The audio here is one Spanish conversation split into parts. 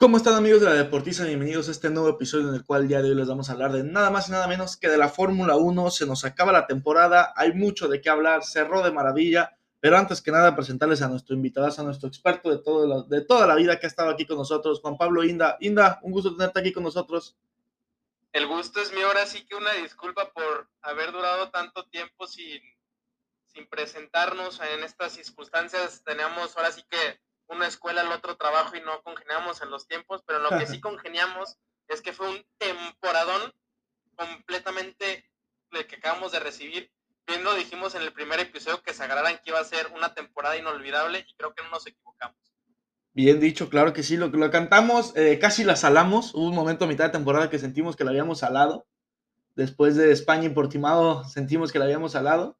¿Cómo están amigos de la Deportista? Bienvenidos a este nuevo episodio en el cual ya de hoy les vamos a hablar de nada más y nada menos que de la Fórmula 1. Se nos acaba la temporada, hay mucho de qué hablar, cerró de maravilla, pero antes que nada presentarles a nuestro invitado, a nuestro experto de, todo de toda la vida que ha estado aquí con nosotros, Juan Pablo Inda. Inda, un gusto tenerte aquí con nosotros. El gusto es mío, ahora sí que una disculpa por haber durado tanto tiempo sin, sin presentarnos en estas circunstancias. Teníamos ahora sí que una escuela, el otro trabajo y no congeniamos en los tiempos, pero lo que sí congeniamos es que fue un temporadón completamente el que acabamos de recibir. Viendo, dijimos en el primer episodio que se agarraran que iba a ser una temporada inolvidable y creo que no nos equivocamos. Bien dicho, claro que sí, lo, lo cantamos, eh, casi la salamos. Hubo un momento a mitad de temporada que sentimos que la habíamos salado. Después de España y Portimado sentimos que la habíamos salado.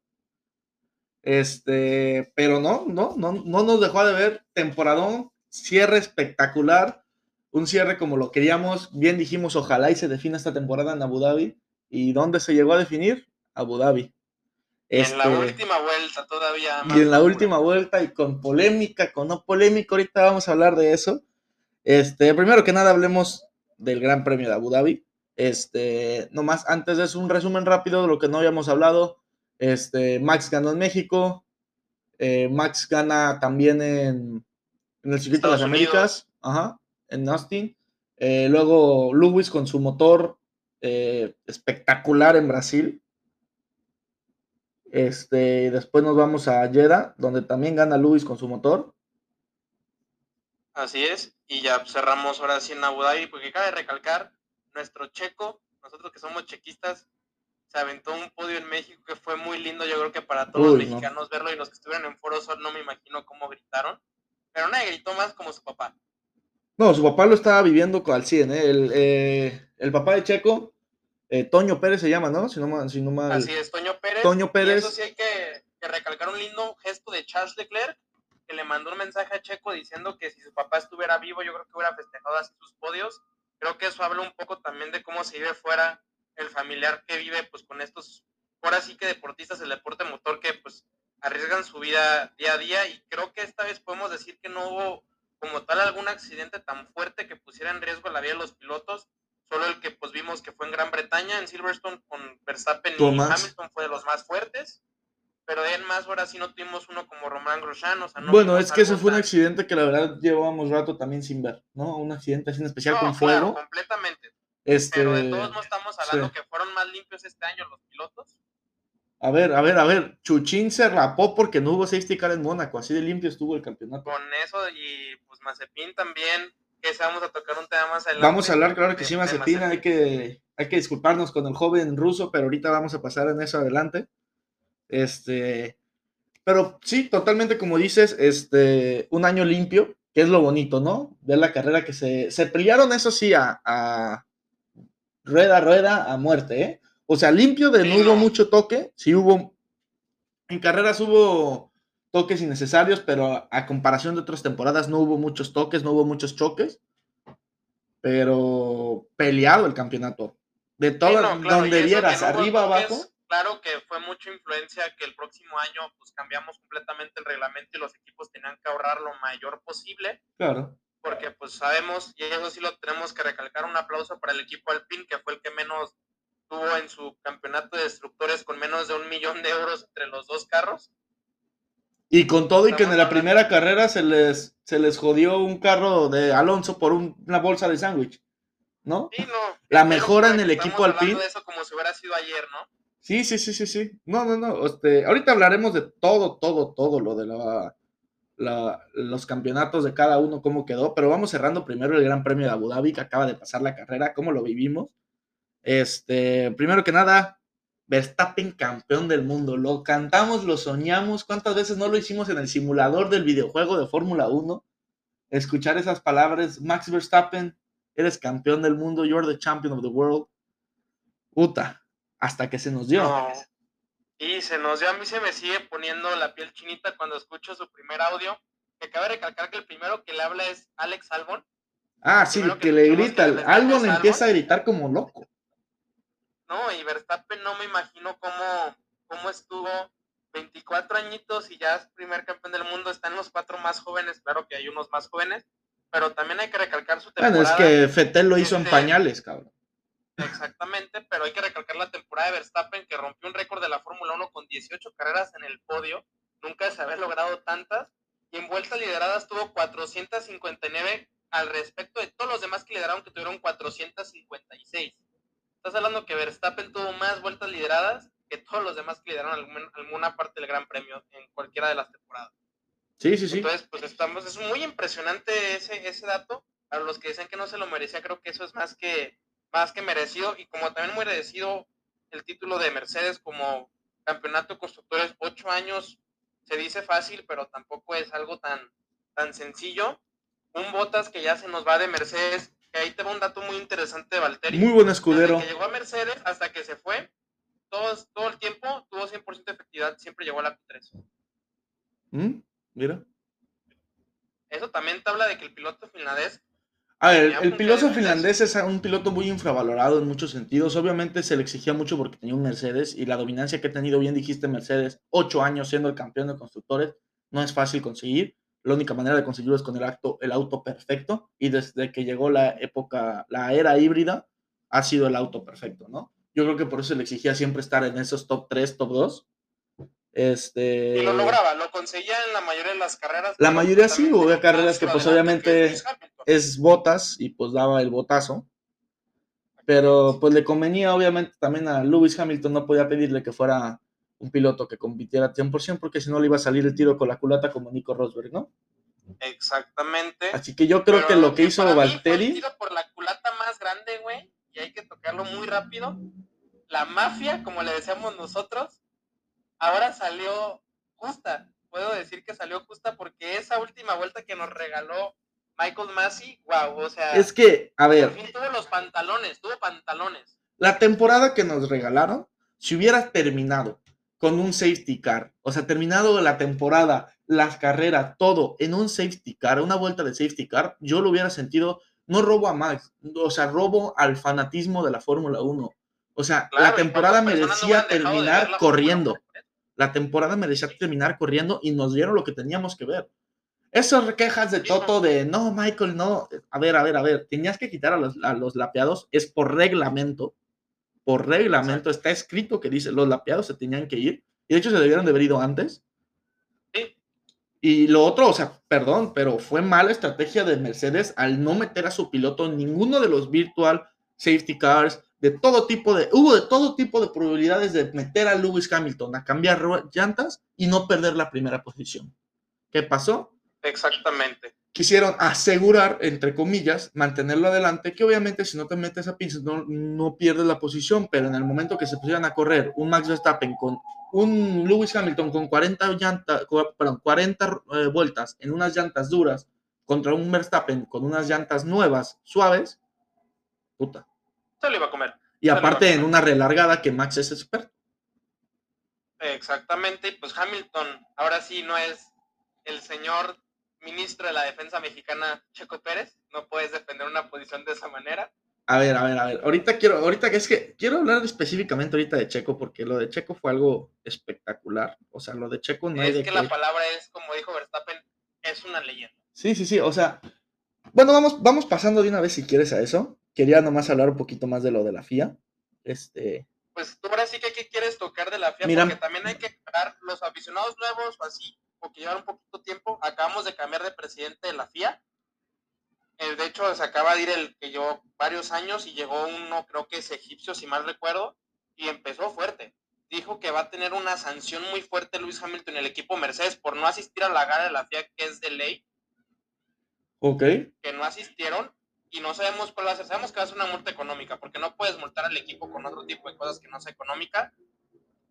Este, pero no, no, no, no nos dejó de ver. Temporadón, cierre espectacular, un cierre como lo queríamos. Bien dijimos, ojalá y se defina esta temporada en Abu Dhabi. ¿Y dónde se llegó a definir? Abu Dhabi. en la este, última vuelta todavía. y en la última vuelta y con polémica, con no polémica, ahorita vamos a hablar de eso. Este, primero que nada hablemos del Gran Premio de Abu Dhabi. Este, nomás antes de eso, un resumen rápido de lo que no habíamos hablado. Este, Max ganó en México. Eh, Max gana también en, en el circuito de las Américas, ajá, en Austin. Eh, luego Lewis con su motor eh, espectacular en Brasil. Este, después nos vamos a Jeddah, donde también gana Lewis con su motor. Así es, y ya cerramos ahora sí en Abu Dhabi, porque cabe recalcar, nuestro checo, nosotros que somos chequistas, se aventó un podio en México que fue muy lindo, yo creo que para todos los mexicanos verlo y los que estuvieron en Foro Sol no me imagino cómo gritaron, pero nadie gritó más como su papá. No, su papá lo estaba viviendo al 100, ¿eh? El, eh, el papá de Checo, eh, Toño Pérez se llama, ¿no? Si no, si no mal... Así es, Toño Pérez. Toño Pérez. Y eso sí hay que, que recalcar un lindo gesto de Charles Leclerc, que le mandó un mensaje a Checo diciendo que si su papá estuviera vivo, yo creo que hubiera festejado así sus podios. Creo que eso habla un poco también de cómo se vive fuera el familiar que vive pues con estos, ahora sí que deportistas del deporte motor que pues arriesgan su vida día a día y creo que esta vez podemos decir que no hubo como tal algún accidente tan fuerte que pusiera en riesgo la vida de los pilotos, solo el que pues vimos que fue en Gran Bretaña, en Silverstone con Verstappen y Hamilton fue de los más fuertes, pero en más ahora sí no tuvimos uno como Román Grosjean, o sea, no Bueno, es que ese fue un accidente que la verdad llevábamos rato también sin ver, ¿no? Un accidente así en especial con fuego. completamente. Este, Pero de todos no estamos hablando que fueron más limpios este año los pilotos. A ver, a ver, a ver. Chuchín se rapó porque no hubo safety car en Mónaco. Así de limpio estuvo el campeonato. Con eso y pues Mazepin también, que vamos a tocar un tema más adelante. Vamos a hablar, claro que sí, Mazepin. Hay que, hay que disculparnos con el joven ruso, pero ahorita vamos a pasar en eso adelante. Este, pero sí, totalmente como dices, este, un año limpio, que es lo bonito, ¿no? Ver la carrera que se, se pelearon, eso sí, a, a rueda, rueda, a muerte, ¿eh? O sea, limpio de no hubo mucho toque, sí hubo, en carreras hubo toques innecesarios, pero a, comparación de otras temporadas no hubo muchos toques, no hubo muchos choques, pero peleado el campeonato. De todo, donde vieras, arriba, abajo. Claro que fue mucha influencia que el próximo año pues cambiamos completamente el reglamento y los equipos tenían que ahorrar lo mayor posible. Claro porque pues sabemos, y eso sí lo tenemos que recalcar, un aplauso para el equipo Alpine, que fue el que menos tuvo en su campeonato de destructores con menos de un millón de euros entre los dos carros. Y con todo y que en la primera carrera se les, se les jodió un carro de Alonso por una bolsa de sándwich, ¿no? Sí, no. La mejora en el equipo Alpine. de eso como si hubiera sido ayer, ¿no? Sí, sí, sí, sí, sí. No, no, no. Este, ahorita hablaremos de todo, todo, todo lo de la los campeonatos de cada uno, cómo quedó, pero vamos cerrando primero el Gran Premio de Abu Dhabi, que acaba de pasar la carrera, cómo lo vivimos. Este, primero que nada, Verstappen campeón del mundo, lo cantamos, lo soñamos, ¿cuántas veces no lo hicimos en el simulador del videojuego de Fórmula 1? Escuchar esas palabras, Max Verstappen, eres campeón del mundo, you're the champion of the world. Puta, hasta que se nos dio. Y se nos dio, a mí se me sigue poniendo la piel chinita cuando escucho su primer audio. Que cabe recalcar que el primero que le habla es Alex Albon. Ah, sí, que, le grita. Albon empieza a gritar como loco. No, y Verstappen no me imagino cómo, cómo estuvo 24 añitos y ya es primer campeón del mundo. Están los cuatro más jóvenes, claro que hay unos más jóvenes. pero también hay que recalcar su temporada. Bueno, es que Fetel lo hizo en Este- pañales, cabrón. Exactamente, pero hay que recalcar la temporada de Verstappen que rompió un récord de la Fórmula 1 con 18 carreras en el podio, nunca se había logrado tantas, y en vueltas lideradas tuvo 459 al respecto de todos los demás que lideraron que tuvieron 456. Estás hablando que Verstappen tuvo más vueltas lideradas que todos los demás que lideraron algún- alguna parte del Gran Premio en cualquiera de las temporadas. Sí, sí, sí. Entonces, pues estamos, es muy impresionante ese, ese dato. Para los que dicen que no se lo merecía, creo que eso es más que, más que merecido. Y como también muy merecido el título de Mercedes como campeonato de constructores, ocho años, se dice fácil, pero tampoco es algo tan, tan sencillo. Un Botas que ya se nos va de Mercedes, que ahí te va un dato muy interesante de Valtteri. Muy buen escudero. Desde que llegó a Mercedes hasta que se fue, todo, todo el tiempo tuvo 100% de efectividad, siempre llegó a la Q3. ¿Mm? Mira. Eso también te habla de que el piloto finlandés A ver, Tenía el punto piloto finlandés es un piloto muy infravalorado en muchos sentidos. Obviamente se le exigía mucho porque tenía un Mercedes y la dominancia que ha tenido, bien dijiste, Mercedes, ocho años siendo el campeón de constructores, no es fácil conseguir. La única manera de conseguirlo es con el, acto, el auto perfecto y desde que llegó la época, la era híbrida, ha sido el auto perfecto, ¿no? Yo creo que por eso se le exigía siempre estar en esos top 3, top 2. Este... Y lo lograba, lo conseguía en la mayoría de las carreras. La mayoría sí, hubo carreras que, pues, obviamente, que es botas y pues daba el botazo. Pero pues le convenía obviamente también a Lewis Hamilton, no podía pedirle que fuera un piloto que compitiera 100% porque si no le iba a salir el tiro con la culata como Nico Rosberg, ¿no? Exactamente. Así que yo creo Pero que lo que hizo para mí fue el Valtteri, tiro por la culata más grande, güey, y hay que tocarlo muy rápido. La mafia, como le decíamos nosotros, ahora salió justa. Puedo decir que salió justa porque esa última vuelta que nos regaló Michael Massey, wow, o sea, es que, a por ver, fin tuvo los pantalones, tuvo pantalones. la temporada que nos regalaron, si hubiera terminado con un safety car, o sea, terminado la temporada, las carreras, todo en un safety car, una vuelta de safety car, yo lo hubiera sentido, no robo a Max, o sea, robo al fanatismo de la Fórmula 1. O sea, Claro, la ¿y temporada no merecía de terminar corriendo. Fórmula 1? La temporada merecía terminar corriendo y nos dieron lo que teníamos que ver. Esas quejas de. Toto de no, Michael, no. A ver, a ver, a ver. Tenías que quitar a los, a los lapeados. Es por reglamento. Por reglamento está escrito que dice los lapeados se tenían que ir. Y de hecho se debieron de haber ido antes. Sí. Y lo otro, o sea, perdón, pero fue mala estrategia de Mercedes al no meter a su piloto en ninguno de los virtual safety cars, de todo tipo de, hubo de todo tipo de probabilidades de meter a Lewis Hamilton a cambiar llantas y no perder la primera posición. ¿Qué pasó? Exactamente. Quisieron asegurar, entre comillas, mantenerlo adelante, que obviamente si no te metes a pinzas no, no pierdes la posición, pero en el momento que se pusieran a correr un Max Verstappen con un Lewis Hamilton con 40, llantas, perdón, 40 eh, vueltas en unas llantas duras contra un Verstappen con unas llantas nuevas, suaves, puta. Se lo iba a comer. Y aparte en una relargada que Max es experto. Exactamente. Y pues Hamilton, ahora sí no es el señor ministro de la defensa mexicana Checo Pérez. No puedes defender una posición de esa manera. A ver, a ver, a ver. Ahorita quiero, ahorita que es que quiero hablar específicamente ahorita de Checo, porque lo de Checo fue algo espectacular. O sea, lo de Checo no hay es de que qué- la palabra es, como dijo Verstappen, es una leyenda. Sí, sí, sí. O sea, bueno, vamos, vamos pasando de una vez si quieres a eso. Quería nomás hablar un poquito más de lo de la FIA. Este, Pues tú ahora sí que ¿qué quieres tocar de la FIA, Mira. porque también hay que aclarar los aficionados nuevos o así, o que llevan un poquito tiempo. Acabamos de cambiar de presidente de la FIA. Eh, de hecho, se acaba de ir el que llevó varios años y llegó uno, creo que es egipcio, si mal recuerdo, y empezó fuerte. Dijo que va a tener una sanción muy fuerte Luis Hamilton y el equipo Mercedes por no asistir a la gala de la FIA, que es de ley, ok. que no asistieron y no sabemos cuál va a ser. Sabemos que va a ser una multa económica, porque no puedes multar al equipo con otro tipo de cosas que no sea económica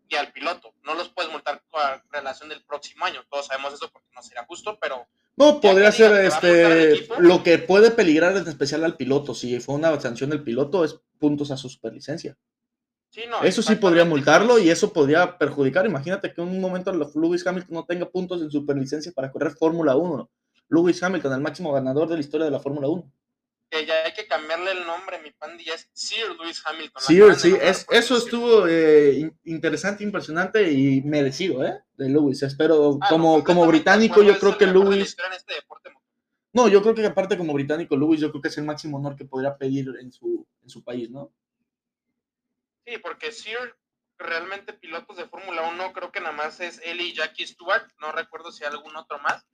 y al piloto. No los puedes multar con la relación del próximo año. Todos sabemos eso porque no sería justo, pero No, podría ser este equipo. lo que puede peligrar en especial al piloto. Si fue una sanción del piloto, es puntos a su superlicencia. sí, no. Eso sí podría multarlo y eso podría perjudicar. Imagínate que en un momento Lewis Hamilton no tenga puntos en superlicencia para correr Fórmula 1. Lewis Hamilton, el máximo ganador de la historia de la Fórmula 1. Que ya hay que cambiarle el nombre, mi pandi, ya es Sir Lewis Hamilton. La Sí, es, eso Sir. estuvo eh, in- interesante, impresionante y merecido, ¿eh? De Lewis. Espero, Ah, no, como, como británico, yo creo que Lewis, este. No, yo creo que aparte como británico Lewis, yo creo que es el máximo honor que podría pedir en su, en su país, ¿no? Sí, porque Sir, realmente pilotos de Fórmula 1, creo que nada más es él y Jackie Stewart, no recuerdo si hay algún otro más,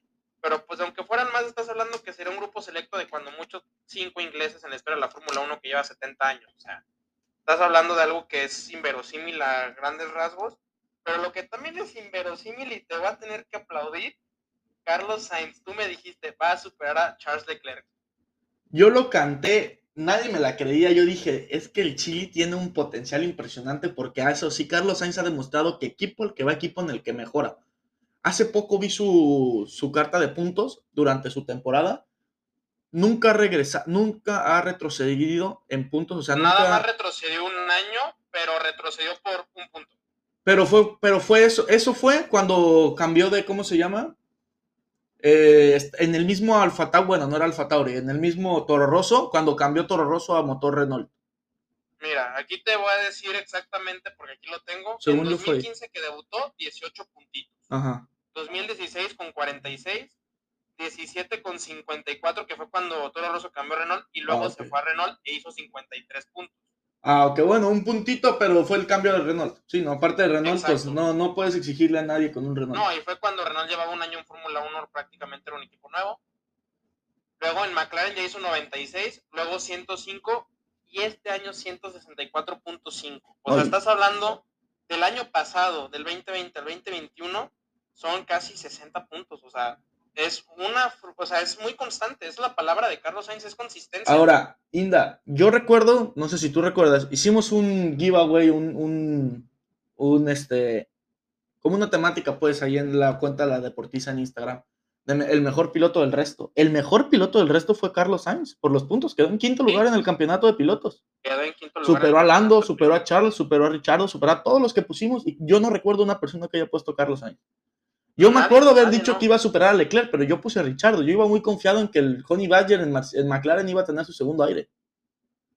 pero pues aunque fueran más, estás hablando que sería un grupo selecto de cuando muchos cinco ingleses en la historia de la Fórmula 1 que lleva 70 años, o sea, estás hablando de algo que es inverosímil a grandes rasgos, pero lo que también es inverosímil y te va a tener que aplaudir Carlos Sainz, tú me dijiste, va a superar a Charles Leclerc. Yo lo canté, nadie me la creía. Yo dije, es que el Chile tiene un potencial impresionante porque a eso sí, Carlos Sainz ha demostrado que equipo el que va equipo en el que mejora. Hace poco vi su, carta de puntos durante su temporada. Nunca regresa, nunca ha retrocedido en puntos. O sea, Nada más retrocedió un año, pero retrocedió por un punto. Pero fue, pero fue eso, eso fue cuando cambió de, ¿cómo se llama? Eh, en el mismo Alfa Tauri, bueno, no era Alfa Tauri, en el mismo Toro Rosso, cuando cambió Toro Rosso a motor Renault. Mira, aquí te voy a decir exactamente, porque aquí lo tengo. en 2015 que debutó, 18 puntitos. Ajá. 2016 con 46, 17 con 54, que fue cuando Toro Rosso cambió a Renault, y luego ah, se fue a Renault e hizo 53 puntos. Ah, ok, bueno, un puntito, pero fue el cambio de Renault. Sí, no, aparte de Renault, pues no, no puedes exigirle a nadie con un Renault. No, y fue cuando Renault llevaba un año en Fórmula 1, prácticamente era un equipo nuevo. Luego en McLaren ya hizo 96, luego 105 y este año 164.5. O sea, estás hablando del año pasado, del 2020 al 2021, son casi 60 puntos. O sea, es una, o sea, es muy constante, es la palabra de Carlos Sainz, es consistencia. Ahora, Inda, yo recuerdo, no sé si tú recuerdas, hicimos un giveaway, un, un, un este, como una temática, pues, ahí en la cuenta de la Deportiza en Instagram, el mejor piloto del resto. El mejor piloto del resto fue Carlos Sainz, por los puntos, quedó en quinto lugar en el campeonato de pilotos. Quedó en quinto lugar. Superó a Lando, superó a Charles, superó a Richardo, superó a todos los que pusimos, y yo no recuerdo una persona que haya puesto Carlos Sainz. Yo me acuerdo haber dicho que iba a superar a Leclerc, pero yo puse a Richardo. Yo iba muy confiado en que el Honey Badger en, McLaren iba a tener su segundo aire.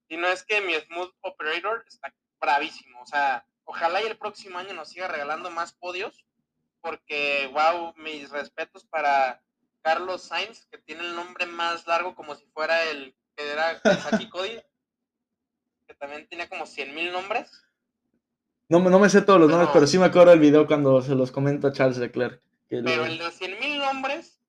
Y no es que mi Smooth Operator está bravísimo. O sea, ojalá y el próximo año nos siga regalando más podios. Porque, wow, mis respetos para Carlos Sainz, que tiene el nombre más largo como si fuera el que era Saki Cody, que también tenía como 100 mil nombres. No, no me sé todos los nombres, pero sí me acuerdo del video cuando se los comenta Charles Leclerc. Pero el de 100 mil nombres,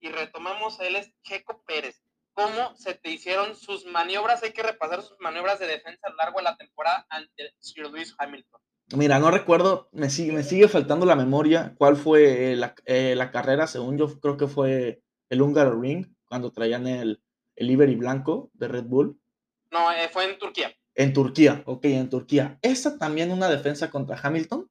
y retomamos él, es Checo Pérez. ¿Cómo se te hicieron sus maniobras? Hay que repasar sus maniobras de defensa a lo largo de la temporada ante Sir Lewis Hamilton. Mira, no recuerdo, me sigue, me sigue faltando la memoria cuál fue eh, eh, la, carrera, según yo creo que fue el Húngaro Ring, cuando traían el, el Ibery blanco de Red Bull. No, eh, fue en Turquía. En Turquía, ok, en Turquía. ¿Esa también una defensa contra Hamilton?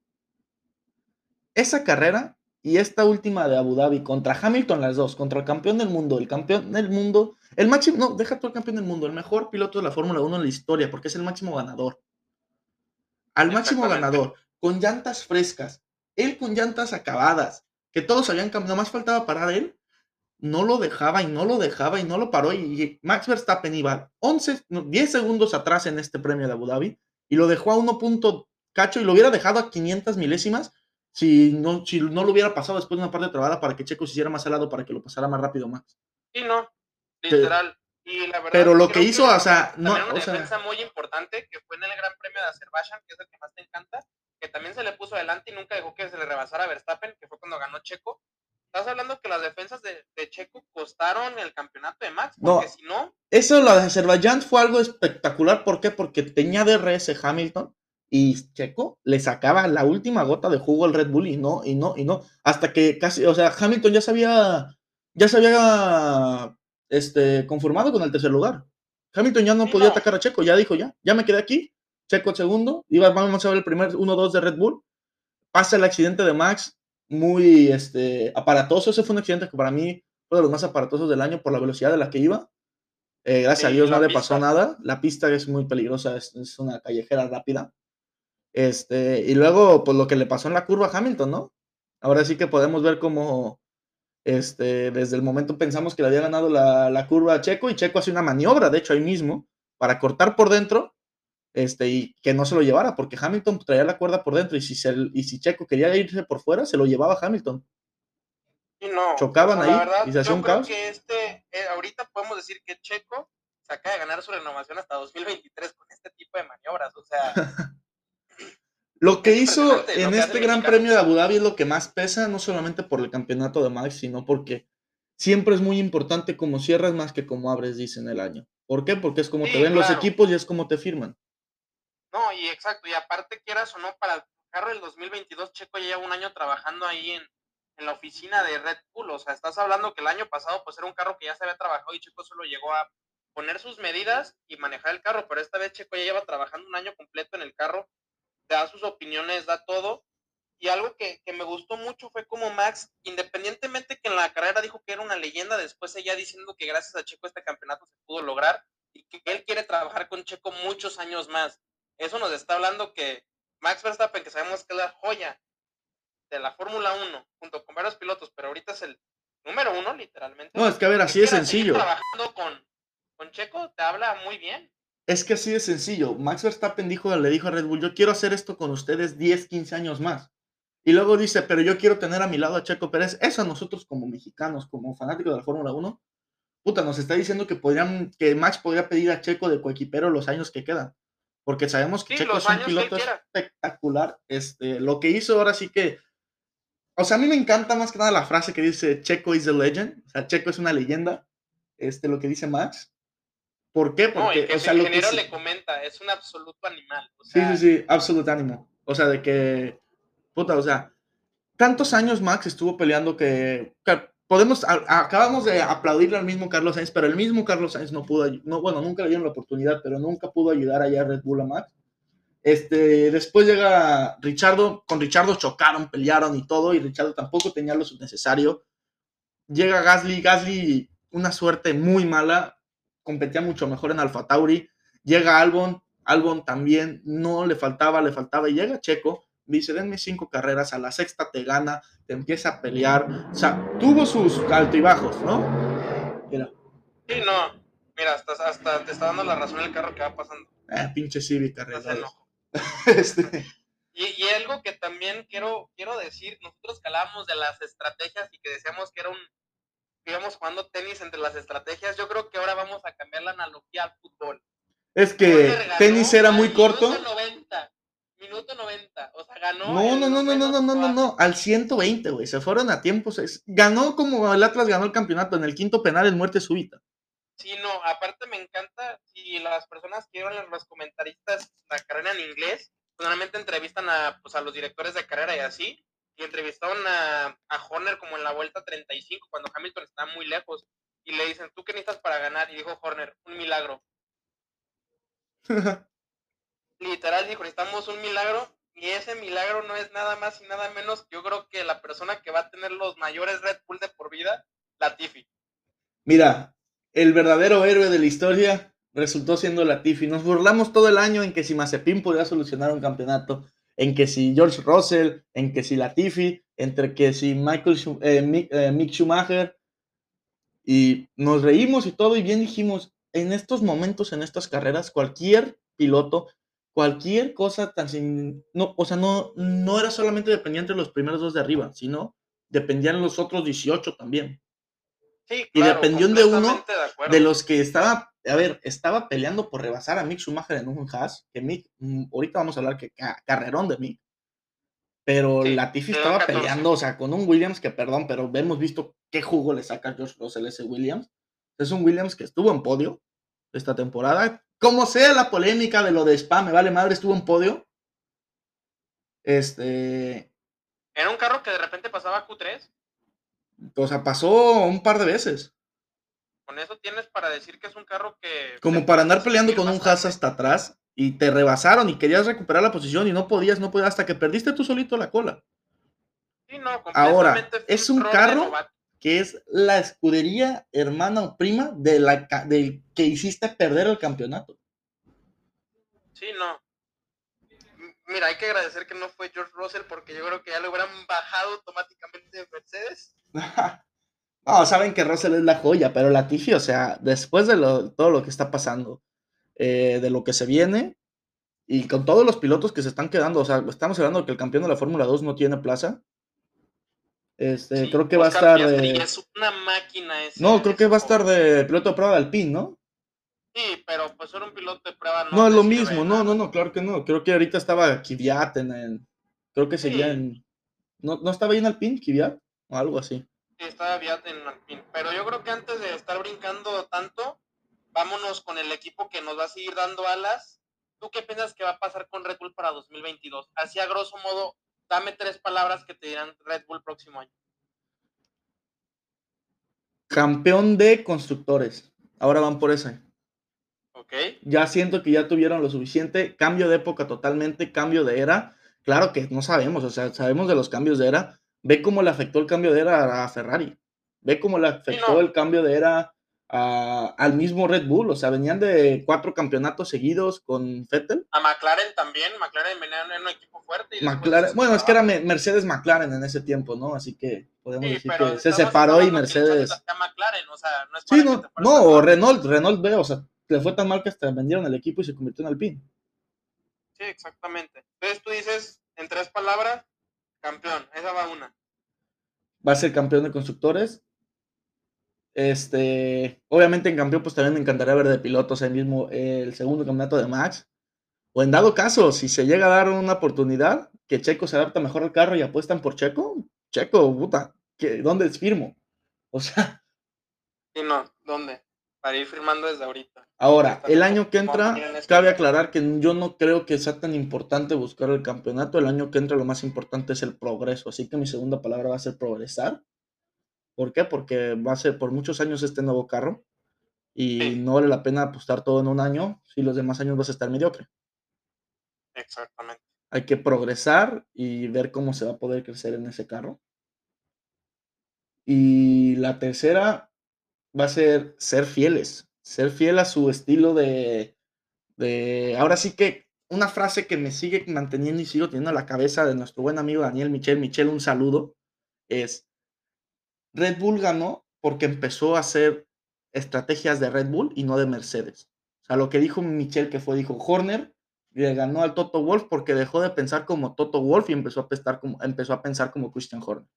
Esa carrera y esta última de Abu Dhabi contra Hamilton, las dos, contra el campeón del mundo, el campeón del mundo, el máximo, no, deja tú el campeón del mundo, el mejor piloto de la Fórmula 1 en la historia, porque es el máximo ganador. Al máximo ganador, con llantas frescas, él con llantas acabadas, que todos habían cambiado, más faltaba parar él, no lo dejaba y no lo dejaba y no lo paró. Y Max Verstappen iba 11, 10 segundos atrás en este premio de Abu Dhabi y lo dejó a 1 punto cacho y lo hubiera dejado a 500 milésimas si no, si no lo hubiera pasado después de una parte trabada para que Checo se hiciera más al lado para que lo pasara más rápido Max. Sí, no, literal. Y la verdad, pero lo que hizo, o sea, no. Una defensa muy importante que fue en el Gran Premio de Azerbaiyán, que es el que más te encanta, que también se le puso adelante y nunca dejó que se le rebasara a Verstappen, que fue cuando ganó Checo. Estás hablando que las defensas de, Checo costaron el campeonato de Max, porque si no. Eso, la de Azerbaiyán fue algo espectacular. ¿Por qué? Porque tenía DRS Hamilton y Checo le sacaba la última gota de jugo al Red Bull y no, y no, y no. Hasta que casi, o sea, Hamilton ya se había, ya se había este, conformado con el tercer lugar. Hamilton ya no podía atacar a Checo, ya dijo, ya, ya me quedé aquí. Checo el segundo, iba, vamos a ver el primer 1-2 de Red Bull. Pasa el accidente de Max, muy este, aparatoso. Ese fue un accidente que para mí fue de los más aparatosos del año por la velocidad de la que iba. Eh, gracias a Dios no le pasó nada. La pista es muy peligrosa, es, una callejera rápida. Este, y luego, pues lo que le pasó en la curva a Hamilton, ¿no? Ahora sí que podemos ver cómo este, desde el momento pensamos que le había ganado la, la curva a Checo y Checo hace una maniobra, de hecho ahí mismo, para cortar por dentro este, y que no se lo llevara, porque Hamilton traía la cuerda por dentro y si, y si Checo quería irse por fuera, se lo llevaba Hamilton. no. Chocaban ahí verdad, y se hacía un creo caos. que este, eh, ahorita podemos decir que Checo se acaba de ganar su renovación hasta 2023 con este tipo de maniobras. O sea, Lo que hizo en este el Gran mexicano. Premio de Abu Dhabi es lo que más pesa, no solamente por el campeonato de Max, sino porque siempre es muy importante cómo cierras más que cómo abres, dicen el año. ¿Por qué? Porque es como te ven los equipos y es como te firman. no, y exacto, y aparte quieras o no, para el carro del 2022, Checo ya lleva un año trabajando ahí en, en la oficina de Red Bull. O sea, estás hablando que el año pasado pues era un carro que ya se había trabajado y Checo solo llegó a poner sus medidas y manejar el carro, pero esta vez Checo ya lleva trabajando un año completo en el carro, da sus opiniones, da todo. Y algo que, que me gustó mucho fue como Max, independientemente que en la carrera dijo que era una leyenda, después ella diciendo que gracias a Checo este campeonato se pudo lograr y que él quiere trabajar con Checo muchos años más. Eso nos está hablando que Max Verstappen, que sabemos que es la joya de la Fórmula 1, junto con varios pilotos, pero ahorita es el número uno, literalmente. No, es que a ver, así seguir sencillo. Trabajando con, con Checo te habla muy bien. Es que así de sencillo. Max Verstappen dijo, le dijo a Red Bull, yo quiero hacer esto con ustedes 10, 15 años más. Y luego dice, pero yo quiero tener a mi lado a Checo Pérez. Eso a nosotros como mexicanos, como fanáticos de la Fórmula 1, puta, nos está diciendo que podrían, que Max podría pedir a Checo de coequipero los años que quedan. Porque sabemos que Sí, Checo es un piloto espectacular. Este, lo que hizo ahora sí que. O sea, a mí me encanta más que nada la frase que dice Checo is a legend. O sea, Checo es una leyenda. Este, lo que dice Max. ¿Por qué? No, Porque, y que o sea, el que ingeniero le comenta, es un absoluto animal. O Sí, sea, sí, sí, absolute ánimo. O sea, de que, puta, o sea, tantos años Max estuvo peleando que, que podemos, a- acabamos de aplaudirle al mismo Carlos Sainz, pero el mismo Carlos Sainz no pudo, no, bueno, nunca le dieron la oportunidad, pero nunca pudo ayudar allá a Red Bull a Max. Este, después llega Richardo, con Richardo chocaron, pelearon y todo, y Richardo tampoco tenía lo necesario. Llega Gasly, Gasly, una suerte muy mala, competía mucho mejor en Alfa Tauri. Llega Albon, Albon también no le faltaba, le faltaba, y llega Checo, dice, denme cinco carreras, a la sexta te gana, te empieza a pelear, o sea, tuvo sus altibajos, ¿no? Mira, sí, no. Mira, hasta, hasta te está dando la razón el carro que va pasando. eh, pinche Civic enojo. Este, Y, y algo que también quiero, quiero decir, nosotros que hablábamos de las estrategias y que decíamos que era un, íbamos jugando tenis entre las estrategias, yo creo que ahora vamos a cambiar la analogía al fútbol. es que tenis era muy corto. Minuto 90, minuto 90, o sea, ganó. No, no, no, no, no, no, no, no, no, al 120, güey, se fueron a tiempo, se- ganó como el Atlas ganó el campeonato en el quinto penal en muerte súbita. Sí, no, aparte me encanta si las personas que vieron los comentaristas la carrera en inglés, normalmente entrevistan a, pues, a los directores de carrera y así, y entrevistaron a, a Horner como en la vuelta 35, cuando Hamilton estaba muy lejos, y le dicen, ¿tú qué necesitas para ganar? Y dijo Horner, un milagro. Literal dijo, necesitamos un milagro, y ese milagro no es nada más y nada menos, yo creo que la persona que va a tener los mayores Red Bull de por vida, Latifi. Mira, el verdadero héroe de la historia resultó siendo Latifi. Nos burlamos todo el año en que si Mazepin podía solucionar un campeonato, en que si George Russell, en que si Latifi, entre que si Michael eh, Mick, eh, Mick Schumacher. Y nos reímos y todo, y bien dijimos, en estos momentos, en estas carreras, cualquier piloto, cualquier cosa tan sin... No, o sea, no, no era solamente dependiente de los primeros dos de arriba, sino dependían los otros 18 también Sí, Y dependió de uno de los que estaba, a ver, estaba peleando por rebasar a Mick Schumacher en un Haas, que Mick, mm, ahorita vamos a hablar que ca- carrerón de Mick, pero Sí, Latifi estaba 14. peleando, o sea, con un Williams que, perdón, pero hemos visto qué jugo le saca a George Russell ese Williams. Es un Williams que estuvo en podio esta temporada, como sea la polémica de lo de Spa, me vale madre, estuvo en podio. Este, Era un carro que de repente pasaba a Q3. O sea, pasó un par de veces. Con eso tienes para decir que es un carro que. Como para andar peleando con un. Haas hasta atrás y te rebasaron y querías recuperar la posición y no podías, no podías, hasta que perdiste tú solito la cola. Sí, no, Ahora, es un carro. Que es la escudería hermana o prima de la del que hiciste perder el campeonato. Sí, no. Mira, hay que agradecer que no fue George Russell porque yo creo que ya lo hubieran bajado automáticamente de Mercedes. no, saben que Russell es la joya, pero Latifi, o sea, después de lo- todo lo que está pasando, eh, de lo que se viene, y con todos los pilotos que se están quedando, o sea, estamos hablando de que el campeón de la Fórmula 2 no tiene plaza. Este, creo que va a estar de... Es una máquina No, creo que va a estar de piloto de prueba de Alpine, ¿no? Sí, pero pues era un piloto de prueba. No, no es lo mismo, no, no, no, claro que no. Creo que ahorita estaba Kvyat en el... Creo que seguía en... ¿No, ¿No estaba ahí en Alpine, Kvyat? O algo así. Sí, estaba en Alpine. Pero yo creo que antes de estar brincando tanto, vámonos con el equipo que nos va a seguir dando alas. ¿Tú qué piensas que va a pasar con Red Bull para 2022? Así a grosso modo, dame tres palabras que te dirán Red Bull próximo año. Campeón de constructores. Ahora van por ese. Ok. Ya siento que ya tuvieron lo suficiente. Cambio de época totalmente, cambio de era. Claro que no sabemos, o sea, sabemos de los cambios de era. Ve cómo le afectó el cambio de era a Ferrari. Ve cómo le afectó el cambio de era al mismo Red Bull, o sea, venían de cuatro campeonatos seguidos con Vettel. A McLaren también, McLaren venía en un equipo fuerte. bueno, es que era Mercedes McLaren en ese tiempo, ¿no? Así que podemos decir que se separó y Mercedes. McLaren, o sea, no es sí, no, no o Renault, Renault ve, o sea, le fue tan mal que hasta vendieron el equipo y se convirtió en Alpine. Sí, exactamente. Entonces tú dices, en tres palabras, campeón, esa va una. Va a ser campeón de constructores, este, obviamente en campeón, pues también me encantaría ver de pilotos el mismo, el segundo campeonato de Max. O en dado caso, si se llega a dar una oportunidad, que Checo se adapta mejor al carro y apuestan por Checo, Checo, puta, ¿dónde es firmo? O sea. Sí, no, ¿dónde? Para ir firmando desde ahorita. Ahora, el año que entra, cabe aclarar que yo no creo que sea tan importante buscar el campeonato. El año que entra lo más importante es el progreso. Así que mi segunda palabra va a ser progresar. ¿Por qué? Porque va a ser por muchos años este nuevo carro y no vale la pena apostar todo en un año si los demás años vas a estar mediocre. Exactamente. Hay que progresar y ver cómo se va a poder crecer en ese carro. Y la tercera va a ser ser fieles, ser fiel a su estilo de, de... Ahora sí que una frase que me sigue manteniendo y sigo teniendo en la cabeza de nuestro buen amigo Daniel Michel. Michel, un saludo. Es, Red Bull ganó porque empezó a hacer estrategias de Red Bull y no de Mercedes. O sea, lo que dijo Michel que fue, dijo, Horner le ganó al Toto Wolf porque dejó de pensar como Toto Wolf y empezó a, como, empezó a pensar como Christian Horner.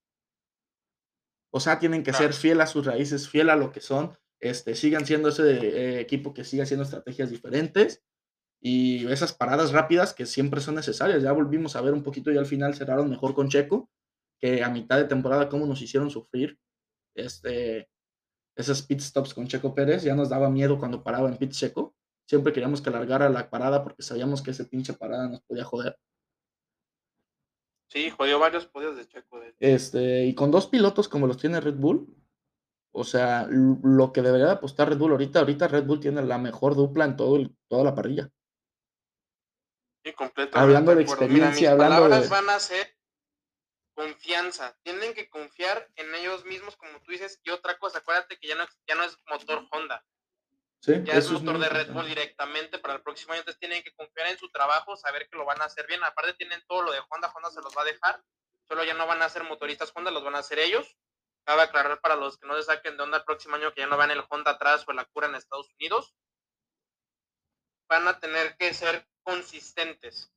O sea, tienen que ser fiel a sus raíces, fiel a lo que son, este, sigan siendo ese eh, equipo que siga haciendo estrategias diferentes y esas paradas rápidas que siempre son necesarias. Ya volvimos a ver un poquito y al final cerraron mejor con Checo, que a mitad de temporada cómo nos hicieron sufrir este, esos pit stops con Checo Pérez, ya nos daba miedo cuando paraba en pit seco. Siempre queríamos que alargara la parada porque sabíamos que ese pinche parada nos podía joder. Sí, jodió varios podios de Checo. Este, y con dos pilotos como los tiene Red Bull, o sea, lo que debería apostar Red Bull ahorita, ahorita Red Bull tiene la mejor dupla en todo toda la parrilla. Sí, completamente. Hablando de experiencia, hablando de... van a ser confianza. Tienen que confiar en ellos mismos, como tú dices. Y otra cosa, acuérdate que ya no, ya no es motor Honda. Ya es motor de Red Bull directamente para el próximo año. Entonces tienen que confiar en su trabajo, saber que lo van a hacer bien. Aparte tienen todo lo de Honda, Honda se los va a dejar. Solo ya no van a ser motoristas Honda, los van a hacer ellos. Cabe aclarar para los que no se saquen de onda el próximo año que ya no van el Honda atrás o la cura en Estados Unidos. Van a tener que ser consistentes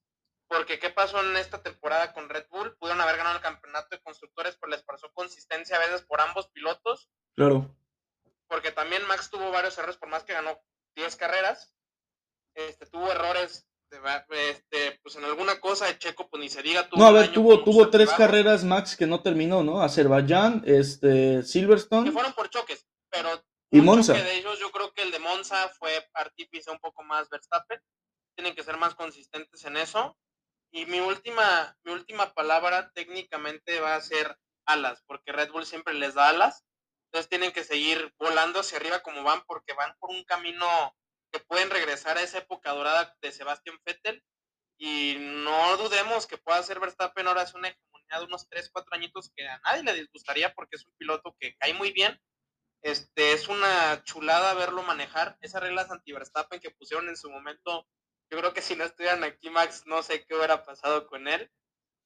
porque ¿qué pasó en esta temporada con Red Bull? Pudieron haber ganado el campeonato de constructores, pero les pasó consistencia a veces por ambos pilotos. Claro. Porque también Max tuvo varios errores, por más que ganó 10 carreras. Este, tuvo errores este, pues en alguna cosa Checo, pues ni se diga. no, a ver, tuvo, tuvo tres carreras Max que no terminó, ¿no? Azerbaiyán, este, Silverstone. Que fueron por choques, pero. Y Monza. de ellos, yo creo que el de Monza fue artífice un poco más Verstappen. Tienen que ser más consistentes en eso. Y mi última, mi última palabra técnicamente va a ser alas, porque Red Bull siempre les da alas. Entonces tienen que seguir volando hacia arriba como van, porque van por un camino que pueden regresar a esa época dorada de Sebastián Vettel. Y no dudemos que pueda ser Verstappen ahora es una hegemonía de unos 3, 4 añitos que a nadie le disgustaría porque es un piloto que cae muy bien. Este, es una chulada verlo manejar. Esas reglas anti-Verstappen que pusieron en su momento yo creo que si no estuvieran aquí, Max, no sé qué hubiera pasado con él.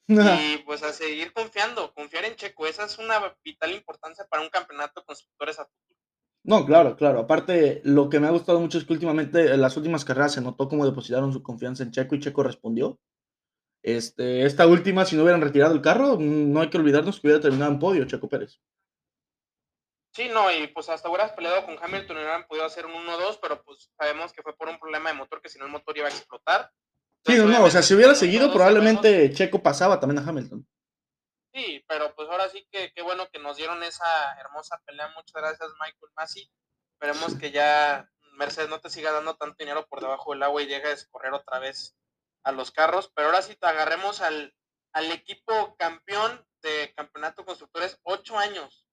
Y pues a seguir confiando, confiar en Checo, esa es una vital importancia para un campeonato de constructores a futuro. No, claro, claro. Aparte, lo que me ha gustado mucho es que últimamente en las últimas carreras se notó cómo depositaron su confianza en Checo y Checo respondió. Este, esta última, si no hubieran retirado el carro, no hay que olvidarnos que hubiera terminado en podio Checo Pérez. Sí, no, y pues hasta hubieras peleado con Hamilton y hubieran podido hacer un 1-2, pero pues sabemos que fue por un problema de motor que si no el motor iba a explotar. Sí, no, no, o sea, si hubiera seguido, probablemente Checo pasaba también a Hamilton. Sí, pero pues ahora sí que qué bueno que nos dieron esa hermosa pelea. Muchas gracias, Michael Massey. Esperemos que ya Mercedes no te siga dando tanto dinero por debajo del agua y llegue a escorrer otra vez a los carros. Pero ahora sí te agarremos al, al equipo campeón de campeonato constructores, ocho años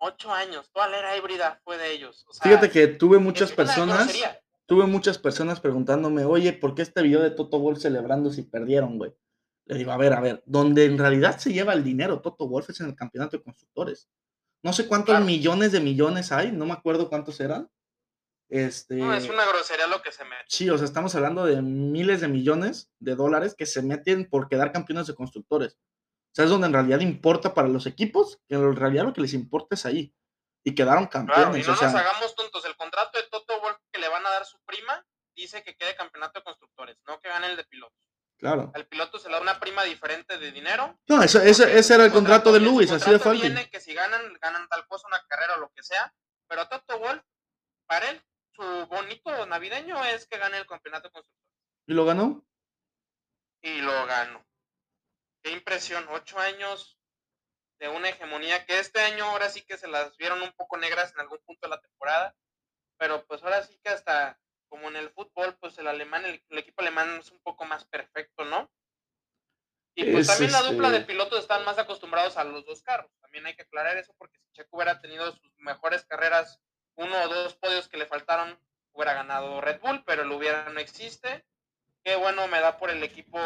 ocho años, toda la era híbrida fue de ellos. Fíjate que tuve muchas personas, tuve muchas personas preguntándome, oye, ¿por qué este video de Toto Wolf celebrando si perdieron, güey? Le digo, a ver, a ver, donde en realidad se lleva el dinero Toto Wolf es en el campeonato de constructores. No sé cuántos millones de millones hay, no me acuerdo cuántos eran. Este, no, es una grosería lo que se mete. Sí, o sea, estamos hablando de miles de millones de dólares que se meten por quedar campeones de constructores. O sea, es donde en realidad importa para los equipos, que en realidad lo que les importa es ahí. Y quedaron campeones. y no nos hagamos tontos. El contrato de Toto van a dar su prima dice que quede campeonato de constructores, no que gane el de pilotos. Claro. Al piloto se le da una prima diferente de dinero. No, ese, ese, era el contrato, de Luis, así de fácil. Tiene que si ganan, ganan tal cosa, una carrera o lo que sea. Pero Toto Wolf, para él, su bonito navideño es que gane el campeonato de constructores. ¿Y lo ganó? Y lo ganó qué impresión, ocho años de una hegemonía que este año ahora sí que se las vieron un poco negras en algún punto de la temporada, pero pues ahora sí que hasta como en el fútbol, pues el alemán, el, equipo alemán es un poco más perfecto, ¿no? Y pues también la dupla de este pilotos están más acostumbrados a los dos carros. También hay que aclarar eso porque si Checo hubiera tenido sus mejores carreras, uno o dos podios que le faltaron, hubiera ganado Red Bull, pero el hubiera no existe qué bueno me da por el equipo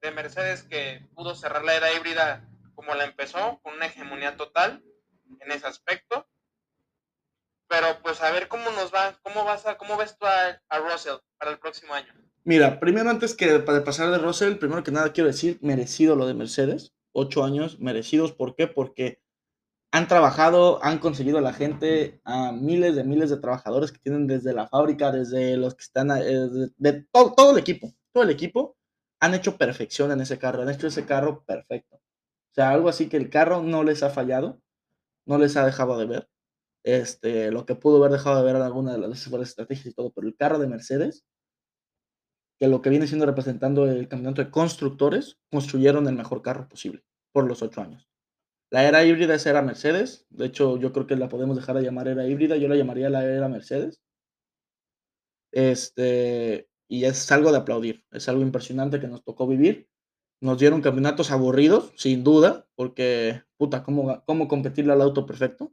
de Mercedes que pudo cerrar la era híbrida como la empezó, con una hegemonía total en ese aspecto. Pero pues a ver cómo nos va, cómo vas a, cómo ves tú a, Russell para el próximo año. Mira, primero antes que para pasar de Russell, primero que nada quiero decir, merecido lo de Mercedes, ocho años merecidos, ¿por qué? Porque han trabajado, han conseguido a la gente, a miles de miles de trabajadores que tienen desde la fábrica, desde los que están, eh, de, todo, todo el equipo, todo el equipo han hecho perfección en ese carro, han hecho ese carro perfecto. O sea, algo así que el carro no les ha fallado, no les ha dejado de ver. Este, lo que pudo haber dejado de ver alguna de las estrategias y todo, pero el carro de Mercedes, que lo que viene siendo representando el campeonato de constructores, construyeron el mejor carro posible por los ocho años. La era híbrida es era Mercedes, de hecho yo creo que la podemos dejar de llamar era híbrida, yo la llamaría la era Mercedes. Este, y es algo de aplaudir, es algo impresionante que nos tocó vivir. Nos dieron campeonatos aburridos, sin duda, porque, puta, ¿cómo, cómo competirle al auto perfecto?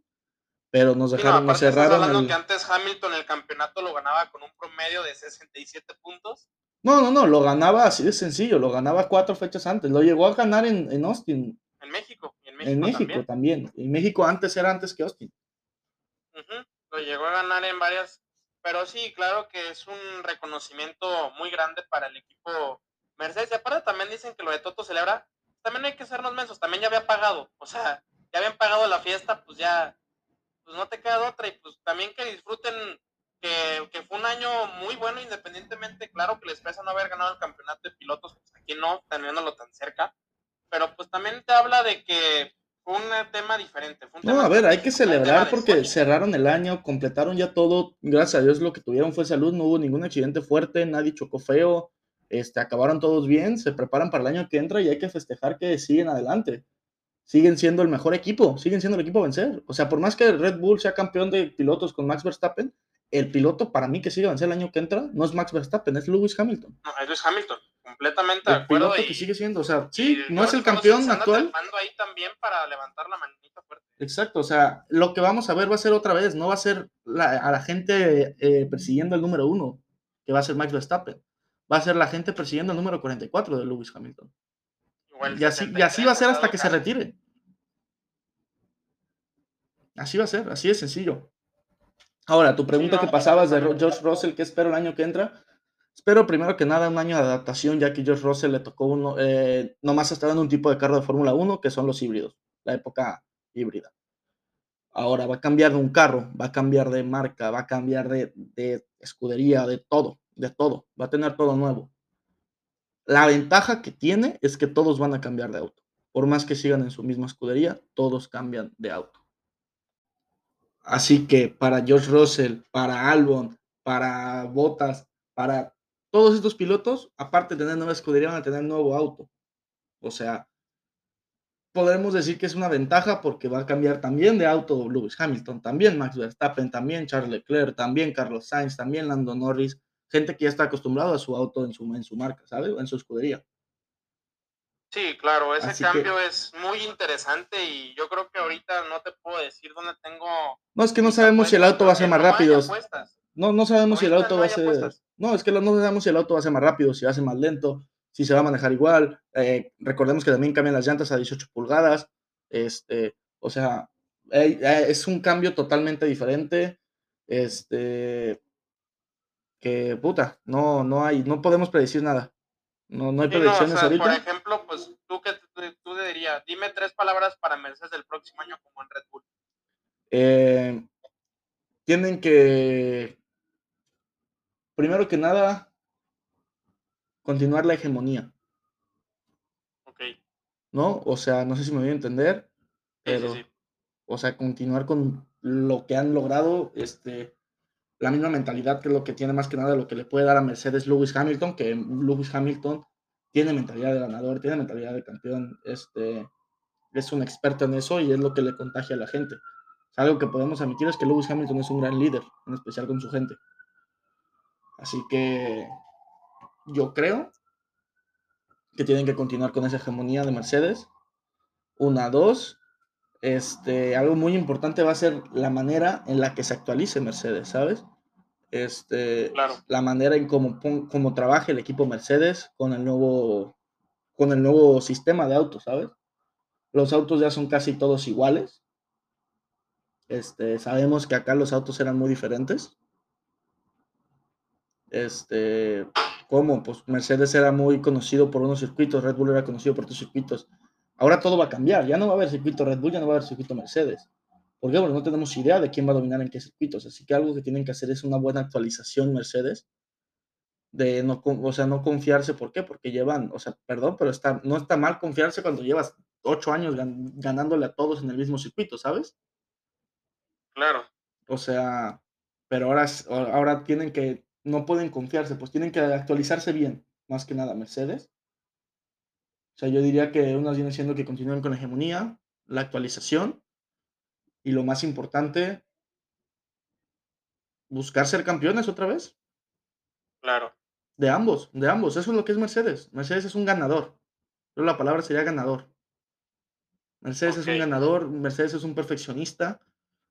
Pero nos dejaron sí, no, cerraron. hablando que antes Hamilton el campeonato lo ganaba con un promedio de 67 puntos. No, no, no, lo ganaba así de sencillo, lo ganaba cuatro fechas antes, lo llegó a ganar en, en Austin. En México, en México, en México también. En México antes era antes que Austin. Lo llegó a ganar en varias pero sí, claro que es un reconocimiento muy grande para el equipo Mercedes. Y aparte también dicen que lo de Toto celebra, también hay que sernos mensos, también ya había pagado, o sea, ya habían pagado la fiesta, pues ya, pues no te queda otra y pues también que disfruten que, que fue un año muy bueno independientemente, claro que les pesa no haber ganado el campeonato de pilotos, pues aquí no, teniéndolo tan cerca, pero pues también te habla de que un tema diferente. no, a ver, hay que celebrar porque cerraron el año, completaron ya todo. Gracias a Dios lo que tuvieron fue salud, no hubo ningún accidente fuerte, nadie chocó feo, este, acabaron todos bien, se preparan para el año que entra y hay que festejar que siguen adelante. Siguen siendo el mejor equipo, siguen siendo el equipo a vencer. O sea, por más que Red Bull sea campeón de pilotos con Max Verstappen, el piloto para mí que sigue a vencer el año que entra no es Max Verstappen, es Lewis Hamilton. No, es Lewis Hamilton completamente de acuerdo. que sigue siendo, o sea, sí, no es el campeón actual. ahí también para levantar la manita fuerte. Exacto, o sea, lo que vamos a ver va a ser otra vez, no va a ser a la gente eh, persiguiendo el número uno, que va a ser Max Verstappen, va a ser la gente persiguiendo el número 44 de Lewis Hamilton. Y, así, y así va a ser hasta que se retire. Así va a ser, así de sencillo. Ahora, tu pregunta que pasabas de George Russell, ¿qué espero el año que entra? Espero primero que nada un año de adaptación, ya que George Russell le tocó uno, eh, nomás estaba en un tipo de carro de Fórmula 1 que son los híbridos, la época híbrida. Ahora va a cambiar de un carro, va a cambiar de marca, va a cambiar de, escudería, de todo, de todo, va a tener todo nuevo. La ventaja que tiene es que todos van a cambiar de auto. Por más que sigan en su misma escudería, todos cambian de auto. Así que para George Russell, para Albon, para Bottas, para todos estos pilotos, aparte de tener nueva escudería, van a tener nuevo auto. O sea, podremos decir que es una ventaja porque va a cambiar también de auto Lewis Hamilton, también Max Verstappen, también Charles Leclerc, también Carlos Sainz, también Lando Norris, gente que ya está acostumbrado a su auto en su, en su marca, ¿sabes? En su escudería. Sí, claro, ese cambio es muy interesante y yo creo que ahorita no te puedo decir dónde tengo... No, es que no sabemos si el auto va a ser más rápido. No, no sabemos si el auto va a ser... No, es que no sabemos si el auto va a ser más rápido, si va a ser más lento, si se va a manejar igual. Eh, recordemos que también cambian las llantas a 18 pulgadas. Este, o sea, es un cambio totalmente diferente. Este, que puta, no, no hay, no podemos predecir nada. No, no hay predicciones ahorita. Por ejemplo, pues tú que tú, dirías, dime tres palabras para Mercedes del próximo año como en Red Bull. Eh, tienen que, primero que nada, continuar la hegemonía. Ok. ¿No? O sea, no sé si me voy a entender, pero, o sea, continuar con lo que han logrado, este, la misma mentalidad que lo que tiene más que nada lo que le puede dar a Mercedes Lewis Hamilton, que Lewis Hamilton tiene mentalidad de ganador, tiene mentalidad de campeón, este, es un experto en eso y es lo que le contagia a la gente. algo que podemos admitir es que Lewis Hamilton es un gran líder, en especial con su gente. Así que yo creo que tienen que continuar con esa hegemonía de Mercedes. Una, dos, este, algo muy importante va a ser la manera en la que se actualice Mercedes, ¿sabes? Este, La manera en cómo, cómo trabaja el equipo Mercedes con el, nuevo, con el nuevo sistema de autos, ¿sabes? Los autos ya son casi todos iguales. Este, sabemos que acá los autos eran muy diferentes. Este, ¿cómo? Pues Mercedes era muy conocido por unos circuitos, Red Bull era conocido por otros circuitos. Ahora todo va a cambiar, ya no va a haber circuito Red Bull, ya no va a haber circuito Mercedes. ¿Por qué? Porque no tenemos idea de quién va a dominar en qué circuitos. Así que algo que tienen que hacer es una buena actualización Mercedes. De no, o sea, no confiarse. ¿Por qué? Porque llevan, o sea, perdón, pero está, no está mal confiarse cuando llevas ocho años ganándole a todos en el mismo circuito, ¿sabes? Claro. O sea, pero ahora, ahora tienen que, no pueden confiarse, pues tienen que actualizarse bien, más que nada Mercedes o sea, yo diría que unas viene siendo que continúen con la hegemonía, la actualización y lo más importante, buscar ser campeones otra vez. Claro. De ambos, de ambos. Eso es lo que es Mercedes. Mercedes es un ganador. Pero la palabra sería ganador. Mercedes es un ganador, Mercedes es un perfeccionista.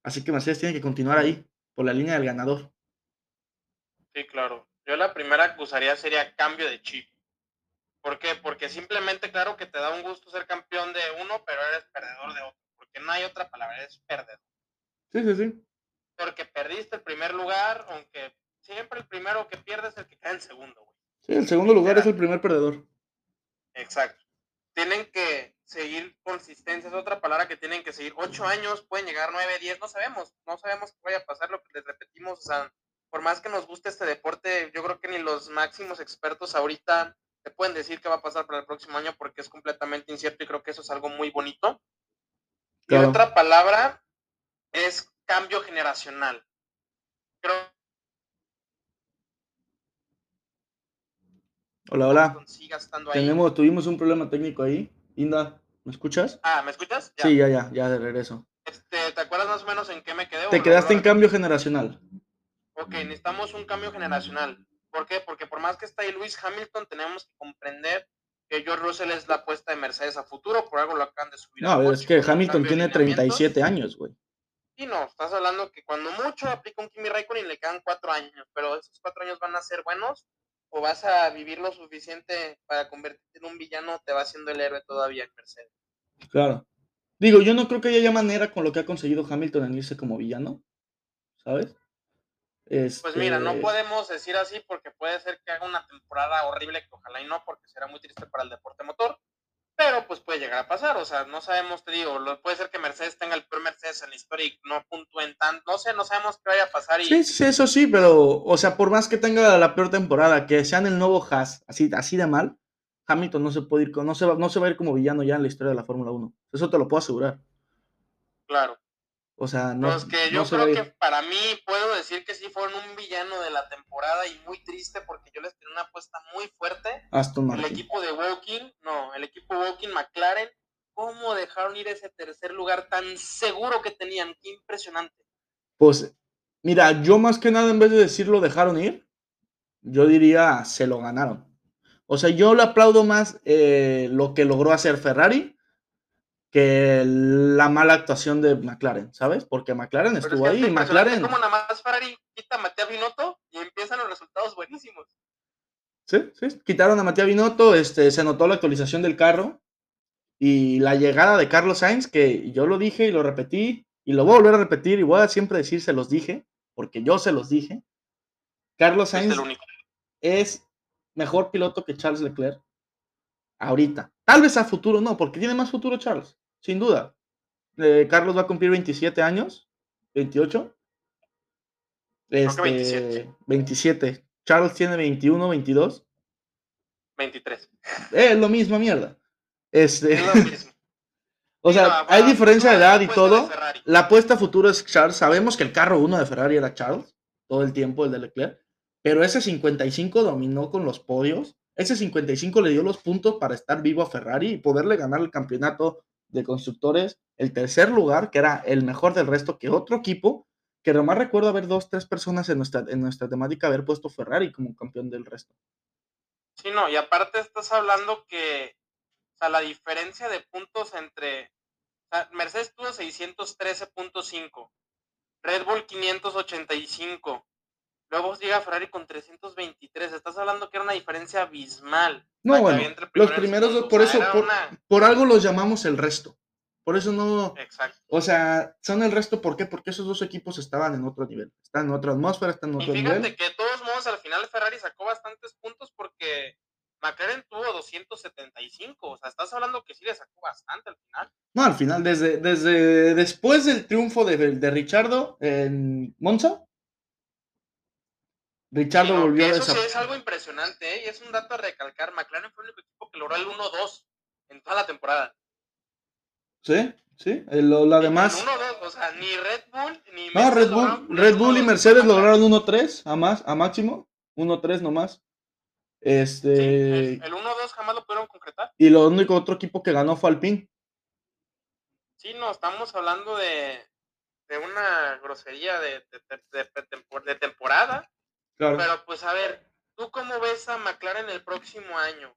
Así que Mercedes tiene que continuar ahí, por la línea del ganador. Sí, claro. Yo la primera que usaría sería cambio de chip. ¿Por qué? Porque simplemente, claro que te da un gusto ser campeón de uno, pero eres perdedor de otro. Porque no hay otra palabra, eres perdedor. Sí, sí, sí. Porque perdiste el primer lugar, aunque siempre el primero que pierdes es el que cae en segundo, güey. Sí, el segundo lugar es el primer perdedor. Exacto. Tienen que seguir consistencia, es otra palabra que tienen que seguir. Ocho años, pueden llegar nueve, diez, no sabemos. No sabemos qué vaya a pasar, lo que les repetimos. O sea, por más que nos guste este deporte, yo creo que ni los máximos expertos ahorita te pueden decir qué va a pasar para el próximo año porque es completamente incierto y creo que eso es algo muy bonito. Y otra palabra es cambio generacional. Creo Hola, hola. Tenemos, tuvimos un problema técnico ahí. Inda, ¿me escuchas? Ah, ¿me escuchas? Sí, ya, ya, ya de regreso. Este, ¿Te acuerdas más o menos en qué me quedé? Te quedaste en cambio generacional. Ok, necesitamos un cambio generacional. ¿Por qué? Porque por más que está ahí Luis Hamilton, tenemos que comprender que George Russell es la apuesta de Mercedes a futuro, por algo lo acaban de subir. No, es que Hamilton tiene 37 años, güey. Sí, no, estás hablando que cuando mucho aplica un Kimi Raikkonen y le quedan cuatro años, pero esos cuatro años van a ser buenos o vas a vivir lo suficiente para convertirte en un villano, te va haciendo el héroe todavía en Mercedes. Claro. Digo, yo no creo que haya manera con lo que ha conseguido Hamilton en irse como villano, ¿sabes? Pues mira, no este podemos decir así porque puede ser que haga una temporada horrible, que ojalá y no, porque será muy triste para el deporte motor, pero pues puede llegar a pasar, o sea, no sabemos, te digo, puede ser que Mercedes tenga el peor Mercedes en la historia y no puntúen tanto, no sé, no sabemos qué vaya a pasar. Y... Sí, sí, eso sí, pero, o sea, por más que tenga la peor temporada, que sean el nuevo Haas, así, así de mal, Hamilton no se puede ir, no se, va, no se va a ir como villano ya en la historia de la Fórmula 1. Eso te lo puedo asegurar. Claro. O sea, no. Pues que yo creo que para mí puedo decir que sí fueron un villano de la temporada y muy triste porque yo les tenía una apuesta muy fuerte. Aston El equipo de Woking, no, el equipo Woking McLaren, ¿cómo dejaron ir ese tercer lugar tan seguro que tenían? Qué impresionante. Pues, mira, yo más que nada en vez de decirlo dejaron ir, yo diría se lo ganaron. O sea, yo le aplaudo más eh, lo que logró hacer Ferrari que la mala actuación de McLaren, ¿sabes? Porque McLaren estuvo ahí y McLaren... Como nada más Ferrari quita a Matías Binotto y empiezan los resultados buenísimos. Sí, sí, quitaron a Matías Binotto, este, se notó la actualización del carro y la llegada de Carlos Sainz, que yo lo dije y lo repetí y lo voy a volver a repetir y voy a siempre decir se los dije, porque yo se los dije. Carlos Sainz es mejor piloto que Charles Leclerc ahorita. Tal vez a futuro no, porque tiene más futuro Charles, sin duda. Eh, Carlos va a cumplir 27 años, 28. Este, 27. 27. Charles tiene 21, 22. 23. Es lo mismo, mierda. Este, es lo mismo. o sea, hay diferencia de edad y todo. La apuesta a futuro es Charles. Sabemos que el carro 1 de Ferrari era Charles todo el tiempo, el de Leclerc. Pero ese 55 dominó con los podios ese 55 le dio los puntos para estar vivo a Ferrari y poderle ganar el campeonato de constructores, el tercer lugar, que era el mejor del resto que otro equipo, que nomás recuerdo haber dos, tres personas en nuestra, en nuestra temática haber puesto Ferrari como campeón del resto. Sí, no, y aparte estás hablando que, o sea, la diferencia de puntos entre, Mercedes tuvo 613.5, Red Bull 585, Luego llega Ferrari con 323. Estás hablando que era una diferencia abismal. No, bueno, los primeros dos, por eso, por, algo los llamamos el resto. Por eso no. Exacto. O sea, son el resto, ¿por qué? Porque esos dos equipos estaban en otro nivel. Están en otra atmósfera, están en otro y fíjate que de todos modos, al final Ferrari sacó bastantes puntos porque McLaren tuvo 275. O sea, estás hablando que sí le sacó bastante al final. No, al final, desde, desde después del triunfo de, de Richardo en Monza, Richardo volvió a Eso sí es algo impresionante, ¿eh? y es un dato a recalcar. McLaren fue el único equipo que logró el 1-2 en toda la temporada. Sí, sí. Lo, lo demás. 1-2, o sea, ni Red Bull ni No, Red Bull, Red Bull y Mercedes lograron 1-3 a, más, a máximo. 1-3 nomás. Este. el 1-2 jamás lo pudieron concretar. Y lo único otro equipo que ganó fue Alpine. Sí, no, estamos hablando de, de una grosería de, de, de temporada pero pues a ver, ¿tú cómo ves a McLaren el próximo año?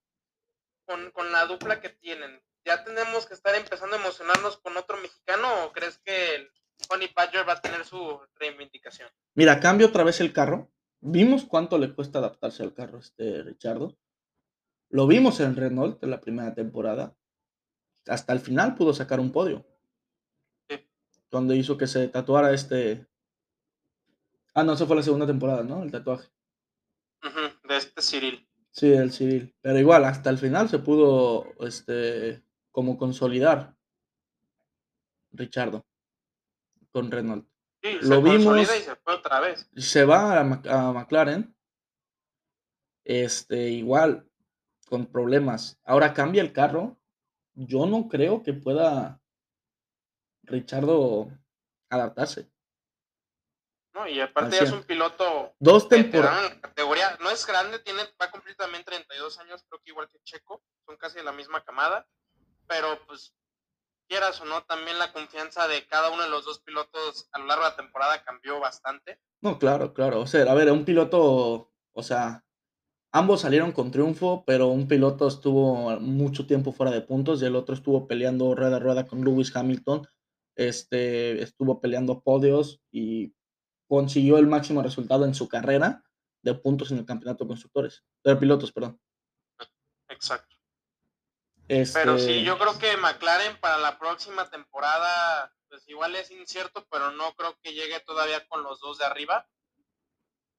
Con, la dupla que tienen. ¿Ya tenemos que estar empezando a emocionarnos con otro mexicano o crees que el Honey Badger va a tener su reivindicación? Mira, cambio otra vez el carro. Vimos cuánto le cuesta adaptarse al carro este Richardo. Lo vimos en Renault en la primera temporada. Hasta el final pudo sacar un podio. Sí. Cuando hizo que se tatuara este Ah, no, eso fue la segunda temporada, ¿no? El tatuaje. de este Cyril. Sí, el Cyril. Pero igual, hasta el final se pudo, este, como consolidar Richardo con Renault. Sí, Lo se vimos. Y se fue otra vez. Se va a, a McLaren. Este, igual, con problemas. Ahora cambia el carro. Yo no creo que pueda Richardo adaptarse. Y aparte ya es un piloto dos temporadas categoría, no es grande, tiene va a cumplir también 32 años, creo que igual que Checo, son casi de la misma camada, pero pues quieras o no, también la confianza de cada uno de los dos pilotos a lo largo de la temporada cambió bastante. No, claro, claro, o sea, a ver, un piloto, o sea, ambos salieron con triunfo, pero un piloto estuvo mucho tiempo fuera de puntos y el otro estuvo peleando rueda a rueda con Lewis Hamilton, este, estuvo peleando podios y consiguió el máximo resultado en su carrera de puntos en el campeonato de constructores, de pilotos, perdón. Exacto. Pero sí, este yo creo que McLaren para la próxima temporada, pues igual es incierto, pero no creo que llegue todavía con los dos de arriba.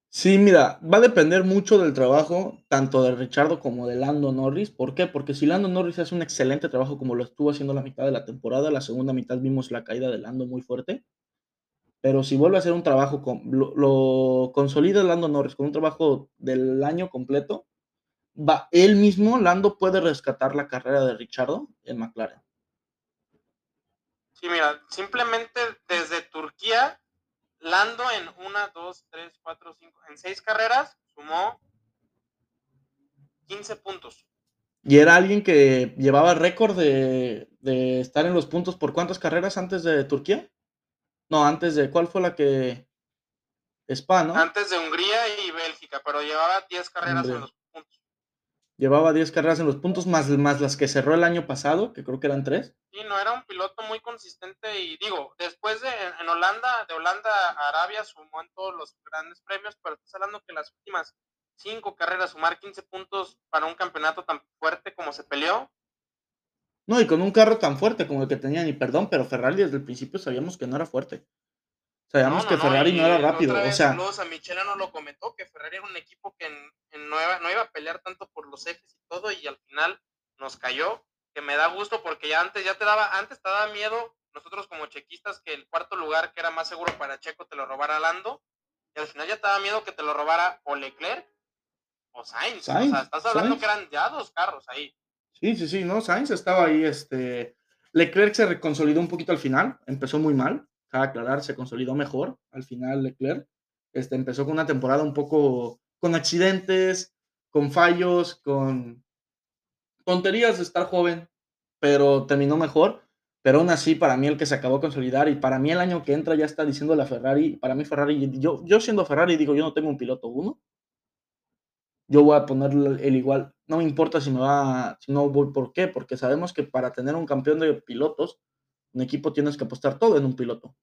Sí, mira, va a depender mucho del trabajo, tanto de Richardo como de Lando Norris. ¿Por qué? Porque si Lando Norris hace un excelente trabajo como lo estuvo haciendo la mitad de la temporada, la segunda mitad vimos la caída de Lando muy fuerte. Pero si vuelve a hacer un trabajo, con, lo, consolida Lando Norris con un trabajo del año completo, va, él mismo, Lando, puede rescatar la carrera de Richardo en McLaren. Sí, mira, simplemente desde Turquía, Lando en una, dos, tres, cuatro, cinco, en seis carreras sumó 15 puntos. Y era alguien que llevaba récord de, de, estar en los puntos por cuántas carreras antes de Turquía. No, antes de, ¿cuál fue la que? Spa, ¿no? Antes de Hungría y Bélgica, pero llevaba 10 carreras en los puntos. Llevaba 10 carreras en los puntos, más, más las que cerró el año pasado, que creo que eran 3. Sí, no, era un piloto muy consistente y digo, después de en Holanda, de Holanda a Arabia sumó en todos los grandes premios, pero estás hablando que las últimas cinco carreras, sumar 15 puntos para un campeonato tan fuerte como se peleó. No, y con un carro tan fuerte como el que tenía, ni perdón, pero Ferrari desde el principio sabíamos que no era fuerte. Sabíamos que Ferrari no, era rápido. o sea, saludos a Michelano lo comentó, que Ferrari era un equipo que no, iba, no iba a pelear tanto por los ejes y todo, y al final nos cayó, que me da gusto porque ya antes ya te daba, antes te daba miedo nosotros como chequistas que el cuarto lugar que era más seguro para Checo te lo robara Lando, y al final ya te daba miedo que te lo robara o Leclerc o Sainz. o sea, estás hablando que eran ya dos carros ahí. Sí, sí, sí, no, Sainz estaba ahí, este, Leclerc se reconsolidó un poquito al final, empezó muy mal, aclarar, se consolidó mejor al final Leclerc, este, empezó con una temporada un poco con accidentes, con fallos, con tonterías de estar joven, pero terminó mejor. Pero aún así, para mí el que se acabó de consolidar y para mí el año que entra ya está diciendo la Ferrari, para mí Ferrari, yo, yo siendo Ferrari digo, yo no tengo un piloto uno, yo voy a poner el igual. No me importa si me va, si no voy, ¿por qué? Porque sabemos que para tener un campeón de pilotos, un equipo tienes que apostar todo en un piloto.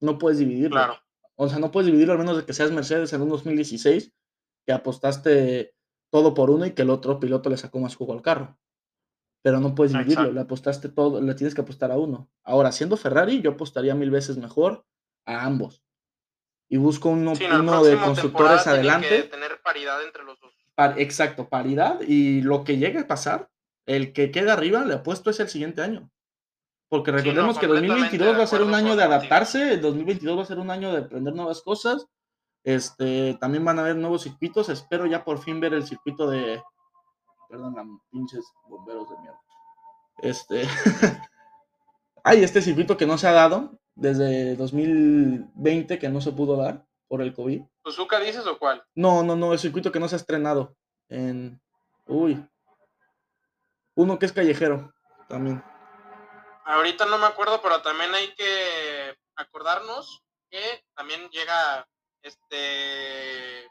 No puedes dividirlo. Claro. O sea, no puedes dividirlo al menos de que seas Mercedes en un 2016, que apostaste todo por uno y que el otro piloto le sacó más jugo al carro. Pero no puedes dividirlo, le apostaste todo, le tienes que apostar a uno. Ahora, siendo Ferrari, yo apostaría mil veces mejor a ambos y busco uno, uno de constructores adelante. Que tener paridad entre los dos. Exacto, paridad. Y lo que llegue a pasar, el que quede arriba, le apuesto es el siguiente año. Porque recordemos que 2022 va a ser un año de adaptarse, el 2022 va a ser un año de aprender nuevas cosas. Este, también van a haber nuevos circuitos. Espero ya por fin ver el circuito de. Perdón, pinches bomberos de mierda. Este. Hay este circuito que no se ha dado, desde 2020 que no se pudo dar por el COVID. ¿Suzuka dices o cuál? No, no, no, el circuito que no se ha estrenado. En. Uy. Uno que es callejero también. Ahorita no me acuerdo, pero también hay que acordarnos que también llega este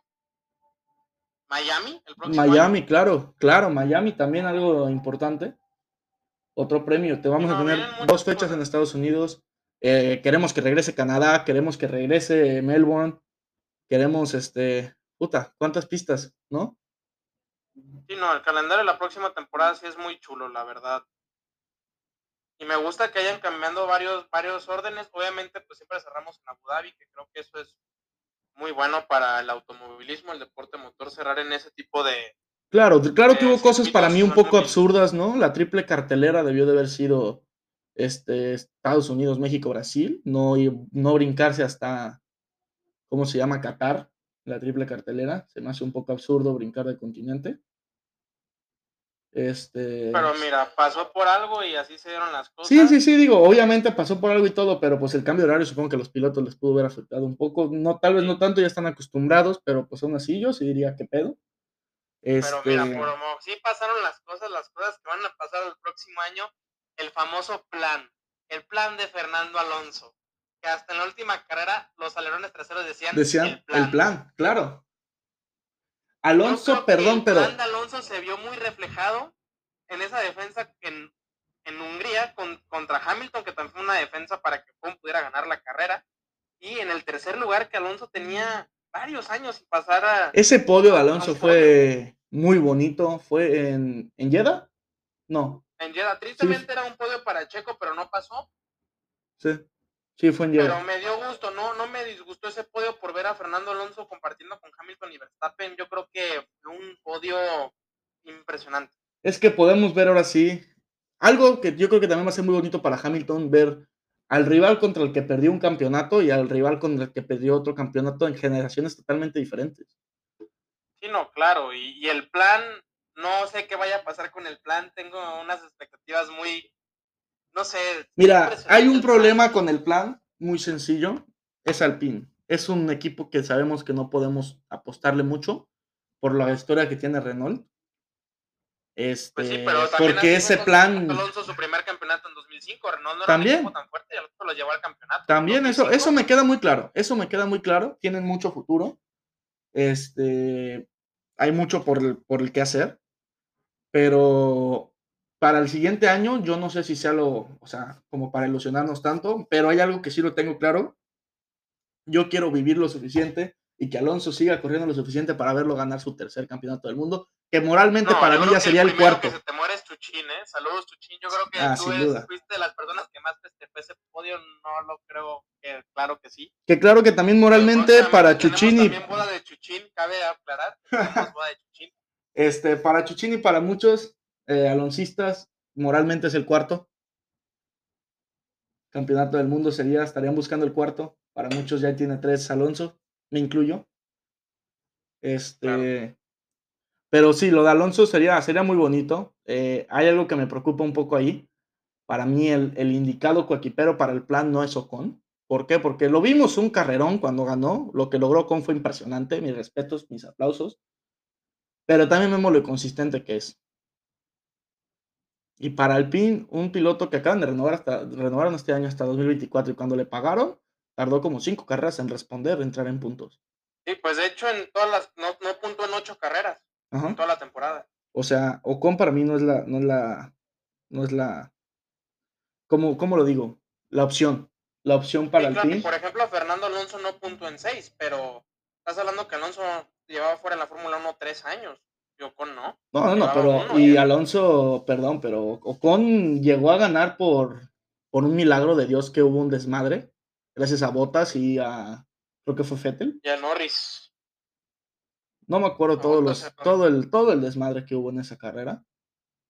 Miami el próximo Miami, claro, claro, Miami también algo importante. Otro premio. Te vamos a tener dos fechas en Estados Unidos eh, queremos que regrese Canadá, queremos que regrese Melbourne, queremos, este, puta, ¿cuántas pistas, no? Sí, no, el calendario de la próxima temporada sí es muy chulo, la verdad. Y me gusta que hayan cambiando varios, varios órdenes. Obviamente, pues siempre cerramos en Abu Dhabi, que creo que eso es muy bueno para el automovilismo, el deporte motor, cerrar en ese tipo de... Claro, claro que hubo cosas para mí un poco absurdas, ¿no? La triple cartelera debió de haber sido este, Estados Unidos, México, Brasil, no, no brincarse hasta, ¿cómo se llama? Qatar, la triple cartelera. Se me hace un poco absurdo brincar de continente. Este... Pero mira, pasó por algo y así se dieron las cosas. Sí, sí, sí, digo, obviamente pasó por algo y todo, pero pues el cambio de horario supongo que a los pilotos les pudo haber afectado un poco. No, tal vez no tanto, ya están acostumbrados, pero pues aún así yo sí diría que pedo. Pero mira, este por, sí pasaron las cosas, las cosas que van a pasar el próximo año el famoso plan, el plan de Fernando Alonso, que hasta en la última carrera los alerones traseros decían, decían el plan, claro. Alonso, perdón, pero... El plan de Alonso se vio muy reflejado en esa defensa en, en Hungría con, contra Hamilton, que también fue una defensa para que pudiera ganar la carrera. Y en el tercer lugar que Alonso tenía varios años sin pasar a... Ese podio de Alonso fue muy bonito, fue en, en Jeddah, no, en Jeddah. Tristemente era un podio para Checo, pero no pasó. Sí, sí, fue en. Pero me dio gusto, no, no me disgustó ese podio por ver a Fernando Alonso compartiendo con Hamilton y Verstappen. Yo creo que fue un podio impresionante. Es que podemos ver ahora sí algo que yo creo que también va a ser muy bonito para Hamilton, ver al rival contra el que perdió un campeonato y al rival contra el que perdió otro campeonato en generaciones totalmente diferentes. Sí, no, claro, y, y el plan no sé qué vaya a pasar con el plan, tengo unas expectativas muy, no sé. Mira, hay un problema con el plan, muy sencillo, es Alpine. Es un equipo que sabemos que no podemos apostarle mucho por la historia que tiene Renault. Este, pues sí, pero porque ese plan. Alonso su primer campeonato en 2005, Renault no era también, un tan fuerte y Alonso lo llevó al campeonato. También, eso, eso me queda muy claro. Eso me queda muy claro. Tienen mucho futuro. Este, hay mucho por el, por el que hacer. Pero para el siguiente año, yo no sé si sea lo, o sea, como para ilusionarnos tanto, pero hay algo que sí lo tengo claro. Yo quiero vivir lo suficiente y que Alonso siga corriendo lo suficiente para verlo ganar su tercer campeonato del mundo, que moralmente para mí ya sería el, cuarto. Que se te muere es Chuchín, ¿eh? Saludos, Chuchín. Yo creo que ah, tú fuiste de las personas que más festejó ese podio, no lo creo, que claro que sí. Que claro que también moralmente para Chuchín y... También boda de Chuchín, cabe aclarar, boda de Chuchín. Este, para Chuchín y para muchos eh, aloncistas, moralmente es el cuarto. Campeonato del mundo sería, estarían buscando el cuarto. Para muchos ya tiene tres Alonso, me incluyo. Este, pero sí, lo de Alonso sería, sería muy bonito. Eh, hay algo que me preocupa un poco ahí. Para mí, el, el indicado coequipero para el plan no es Ocon. ¿Por qué? Porque lo vimos un carrerón cuando ganó. Lo que logró Ocon fue impresionante. Mis respetos, mis aplausos. Pero también vemos lo consistente que es. Y para Alpine, un piloto que acaban de renovar hasta, renovaron este año hasta 2024 y cuando le pagaron, tardó como cinco carreras en responder, entrar en puntos. Sí, pues de hecho en todas las, no, no puntuó en ocho carreras en toda la temporada. O sea, Ocon para mí no es la, no es la, no es la, ¿cómo, cómo lo digo? La opción. La opción para Alpine. Por ejemplo, Fernando Alonso no puntuó en seis, pero estás hablando que Alonso llevaba fuera en la Fórmula 1 tres años. Y Ocon no. No, no, no, pero. y Alonso, perdón, pero Ocon llegó a ganar por, por un milagro de Dios que hubo un desmadre. Gracias a Botas y a. Creo que fue Fettel. Y a Norris. No me acuerdo todos los, todo, el, todo el desmadre que hubo en esa carrera.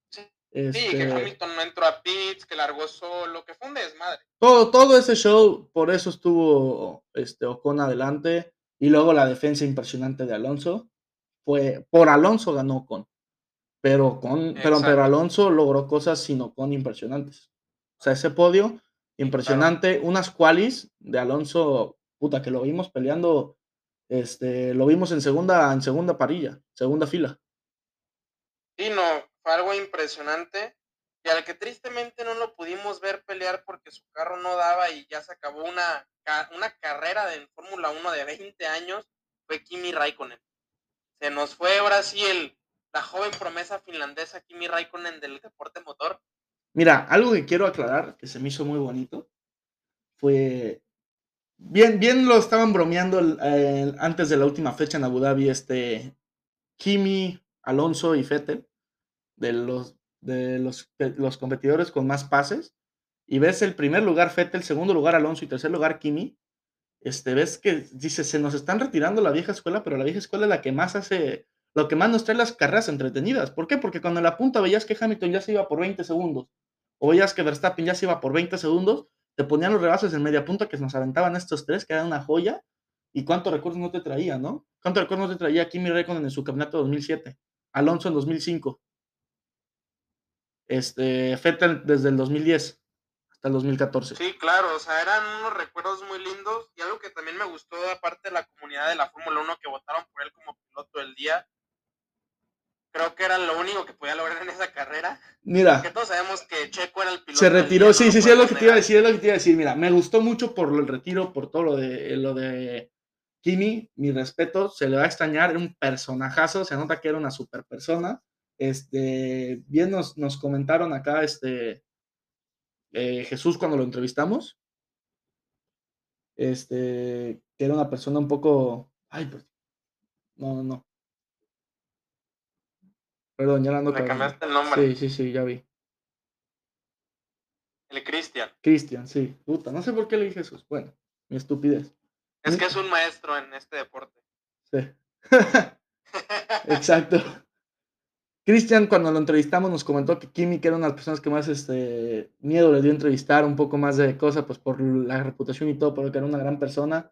Sí, que este Hamilton no entró a pits, que largó solo, que fue un desmadre. Todo, todo ese show, por eso estuvo este, Ocon adelante. Y luego la defensa impresionante de Alonso. Fue, por Alonso ganó con. Pero, con, pero, pero Alonso logró cosas sin Ocon impresionantes. O sea, ese podio impresionante. Unas qualis de Alonso, puta, que lo vimos peleando. Este, lo vimos en segunda, en segunda parilla, segunda fila. Sí, no, fue algo impresionante. Y al que tristemente no lo pudimos ver pelear porque su carro no daba y ya se acabó una una carrera de Fórmula 1 de 20 años fue Kimi Raikkonen. Se nos fue ahora sí el, la joven promesa finlandesa Kimi Raikkonen del deporte motor. Mira, algo que quiero aclarar, que se me hizo muy bonito, fue... Bien, bien lo estaban bromeando antes de la última fecha en Abu Dhabi, este Kimi, Alonso y Fettel, de los, de los, de los competidores con más pases y ves el primer lugar Fettel, segundo lugar Alonso y tercer lugar Kimi, este, ves que dice, se nos están retirando la vieja escuela, pero la vieja escuela es la que más hace, lo que más nos trae las carreras entretenidas. ¿Por qué? Porque cuando en la punta veías que Hamilton ya se iba por 20 segundos, o veías que Verstappen ya se iba por 20 segundos, te ponían los rebases en media punta que nos aventaban estos tres, que eran una joya, y cuántos recursos no te traía, ¿no? ¿Cuántos recursos no te traía Kimi Räikkönen en su campeonato 2007? Alonso en 2005. Este, Fettel desde el 2010 hasta el 2014. Sí, claro, o sea, eran unos recuerdos muy lindos y algo que también me gustó aparte de la comunidad de la Fórmula 1 que votaron por él como piloto del día. Creo que era lo único que podía lograr en esa carrera. Mira. Que todos sabemos que Checo era el piloto. Se retiró, sí, sí, sí, es lo que te iba a decir, es lo que te iba a decir. Mira, me gustó mucho por el retiro, por todo lo de lo de Kimi, mi respeto, se le va a extrañar, era un personajazo, se nota que era una super persona. Este, bien nos, nos comentaron acá, este, eh, Jesús cuando lo entrevistamos. Este, que era una persona un poco. Ay, pues. No, no, no. Perdón, ya ando. Le cambiaste el nombre. Sí, sí, sí, ya vi. El Cristian. Cristian, sí. Puta, no sé por qué le dije Jesús. Bueno, mi estupidez. Es que es un maestro en este deporte. Sí. Exacto. Cristian, cuando lo entrevistamos, nos comentó que Kimi, que era una de las personas que más este, miedo le dio entrevistar, un poco más de cosas, pues por la reputación y todo, pero que era una gran persona.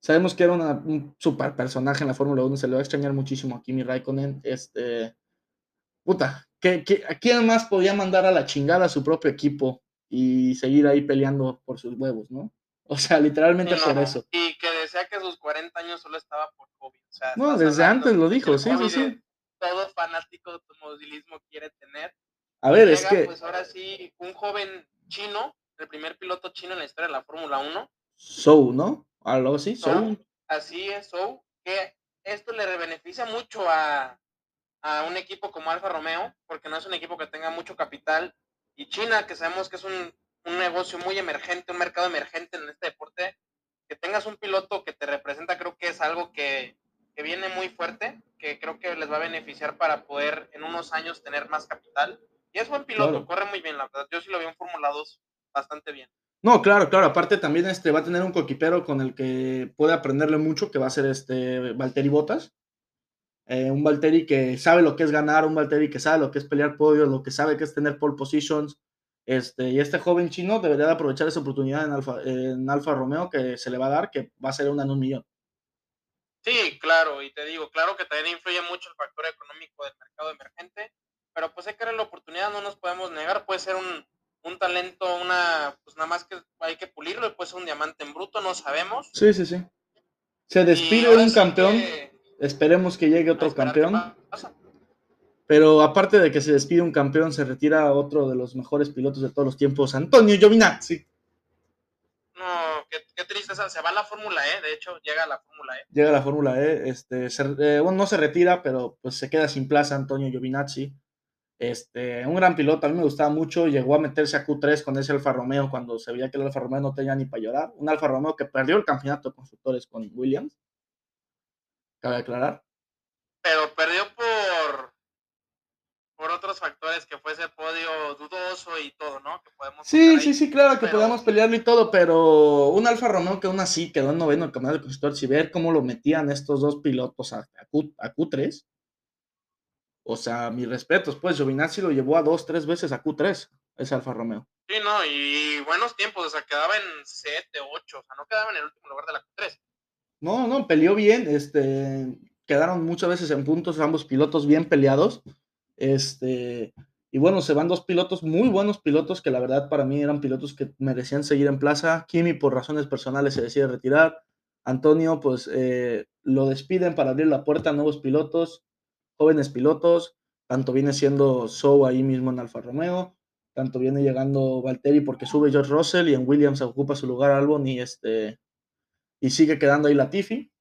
Sabemos que era un super personaje en la Fórmula 1, se le va a extrañar muchísimo a Kimi Raikkonen. Este, puta, ¿qué, qué, a quién más podía mandar a la chingada a su propio equipo y seguir ahí peleando por sus huevos, ¿no? O sea, literalmente por eso. Y que decía que a sus 40 años solo estaba por COVID. O sea, no, desde antes lo dijo, sí, sí, sí. Todo fanático de automovilismo quiere tener. A ver, es que. Pues ahora sí, un joven chino, el primer piloto chino en la historia de la Fórmula 1. Sou, ¿no? Algo así, Sou. Así es, Sou, que esto le beneficia mucho a, a un equipo como Alfa Romeo, porque no es un equipo que tenga mucho capital. Y China, que sabemos que es un un negocio muy emergente, un mercado emergente en este deporte, que tengas un piloto que te representa, creo que es algo que, que viene muy fuerte, que creo que les va a beneficiar para poder en unos años tener más capital. Y es buen piloto, corre muy bien, la verdad. Yo sí lo veo en Fórmula 2 bastante bien. No, claro, claro. Aparte también este va a tener un coquipero con el que puede aprenderle mucho, que va a ser este Valtteri Botas. Eh, un Valtteri que sabe lo que es ganar, un Valtteri que sabe lo que es pelear podios, lo que sabe que es tener pole positions, este, y este joven chino debería de aprovechar esa oportunidad en Alfa, en Alfa Romeo que se le va a dar, que va a ser una en un millón. Sí, claro, y te digo, claro que también influye mucho el factor económico del mercado emergente, pero pues hay que dar la oportunidad, no nos podemos negar, puede ser un, un talento, una, pues nada más que hay que pulirlo, puede ser un diamante en bruto, no sabemos. Sí, sí, sí. Se despide un campeón, esperemos que llegue otro campeón. Pero aparte de que se despide un campeón, se retira otro de los mejores pilotos de todos los tiempos, Antonio Giovinazzi. No, qué, triste, se va a la Fórmula E, de hecho, llega a la Fórmula E. Llega a la Fórmula E, este, eh, bueno, no se retira, pero pues se queda sin plaza Antonio Giovinazzi. Este, un gran piloto, a mí me gustaba mucho, llegó a meterse a Q3 con ese Alfa Romeo cuando se veía que el Alfa Romeo no tenía ni para llorar. Un Alfa Romeo que perdió el campeonato de constructores con Williams, cabe aclarar. Pero perdió por otros factores que fuese podio dudoso y todo, ¿no? Que podemos sí, sí, sí, claro, que podamos pelearlo y todo, pero un Alfa Romeo que aún así quedó en noveno el campeonato de constructores y ver cómo lo metían estos dos pilotos a, Q, 3 o sea, mis respetos, pues Giovinazzi lo llevó a dos, tres veces a Q3, ese Alfa Romeo. Sí, no, y buenos tiempos, o sea, quedaba en 7, 8, o sea, no quedaba en el último lugar de la Q3. No, no, peleó bien, este, quedaron muchas veces en puntos ambos pilotos bien peleados. Este, y bueno, se van dos pilotos, muy buenos pilotos, que la verdad para mí eran pilotos que merecían seguir en plaza. Kimi por razones personales se decide retirar. Antonio, pues eh, lo despiden para abrir la puerta a nuevos pilotos, jóvenes pilotos. Tanto viene siendo Sou ahí mismo en Alfa Romeo, tanto viene llegando Valtteri porque sube George Russell y en Williams ocupa su lugar Albon y, este, y sigue quedando ahí Latifi.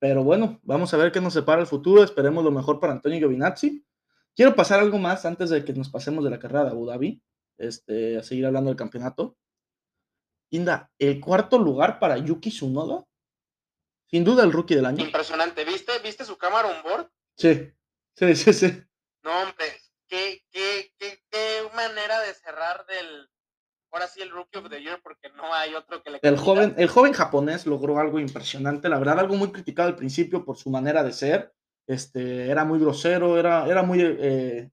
Pero bueno, vamos a ver qué nos separa el futuro. Esperemos lo mejor para Antonio Giovinazzi. Quiero pasar algo más antes de que nos pasemos de la carrera de Abu Dhabi, este, a seguir hablando del campeonato. Inda, el cuarto lugar para Yuki Tsunoda. Sin duda el rookie del año. Impresionante. ¿Viste, ¿Viste su cámara on board? Sí, sí, sí, sí. No, hombre, qué, qué, qué, qué manera de cerrar del, ahora sí el Rookie of the Year porque no hay otro que le el joven el joven japonés logró algo impresionante la verdad algo muy criticado al principio por su manera de ser este, era muy grosero, era, era muy, eh,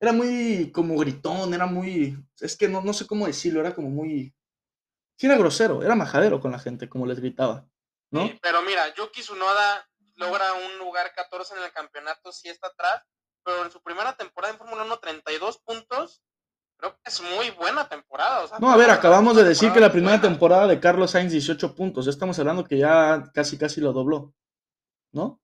era muy como gritón, era muy, es que no, no sé cómo decirlo, era como muy, sí era grosero, era majadero con la gente, como les gritaba, ¿no? pero mira, Yuki Tsunoda logra un lugar 14 en el campeonato, sí está atrás, pero en su primera temporada en Fórmula 1, 32 puntos, creo que es muy buena temporada. no, a ver, acabamos de decir que la primera temporada de Carlos Sainz 18 puntos, estamos hablando que ya casi casi lo dobló, ¿no?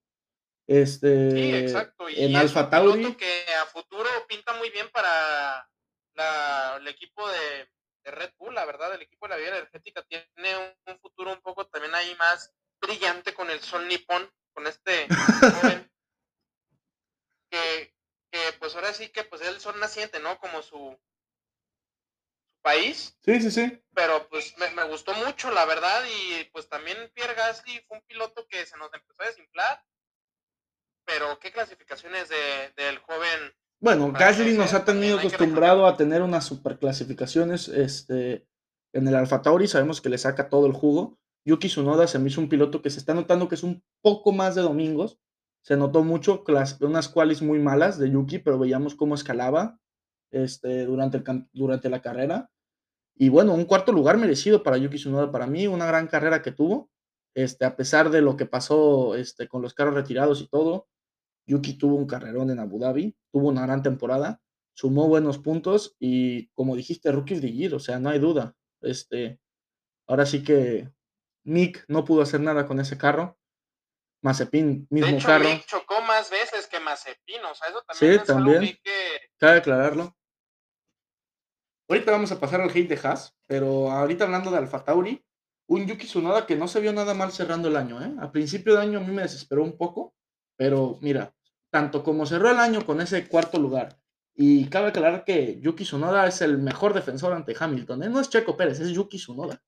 Este, sí, exacto. Y en Alfa Tauri. que a futuro pinta muy bien para la, el equipo de, Red Bull, la verdad. El equipo de la vida energética tiene un, futuro un poco también ahí más brillante con el sol nipón, con este joven. que, que pues ahora sí que pues es el sol naciente, ¿no? Como su, país. Sí, sí, sí. Pero pues me, me, gustó mucho, la verdad, y pues también Pierre Gasly fue un piloto que se nos empezó a desinflar pero ¿qué clasificaciones de, del joven? Bueno, Gasly nos ha tenido acostumbrado a tener unas super clasificaciones. Este, en el Alfa Tauri sabemos que le saca todo el jugo. Yuki Tsunoda se me hizo un piloto que se está notando que es un poco más de domingos. Se notó mucho unas cuales muy malas de Yuki, pero veíamos cómo escalaba este, durante, el, durante la carrera. Y bueno, un cuarto lugar merecido para Yuki Tsunoda. Para mí, una gran carrera que tuvo. Este, a pesar de lo que pasó este, con los carros retirados y todo, Yuki tuvo un carrerón en Abu Dhabi. tuvo una gran temporada, sumó buenos puntos y como dijiste, rookies de Year, o sea, no hay duda. Este, ahora sí que Mick no pudo hacer nada con ese carro. Mazepin, mismo de hecho, carro. Mick chocó más veces que Mazepin, o sea, eso también Sí, es también. algo que... Cabe aclararlo. Ahorita vamos a pasar al hate de Haas, pero ahorita hablando de Alfa Tauri, un Yuki Tsunoda que no se vio nada mal cerrando el año, ¿eh? A principio de año a mí me desesperó un poco, pero mira, tanto como cerró el año con ese cuarto lugar, y cabe aclarar que Yuki Tsunoda es el mejor defensor ante Hamilton, ¿eh? No es Checo Pérez, es Yuki Tsunoda.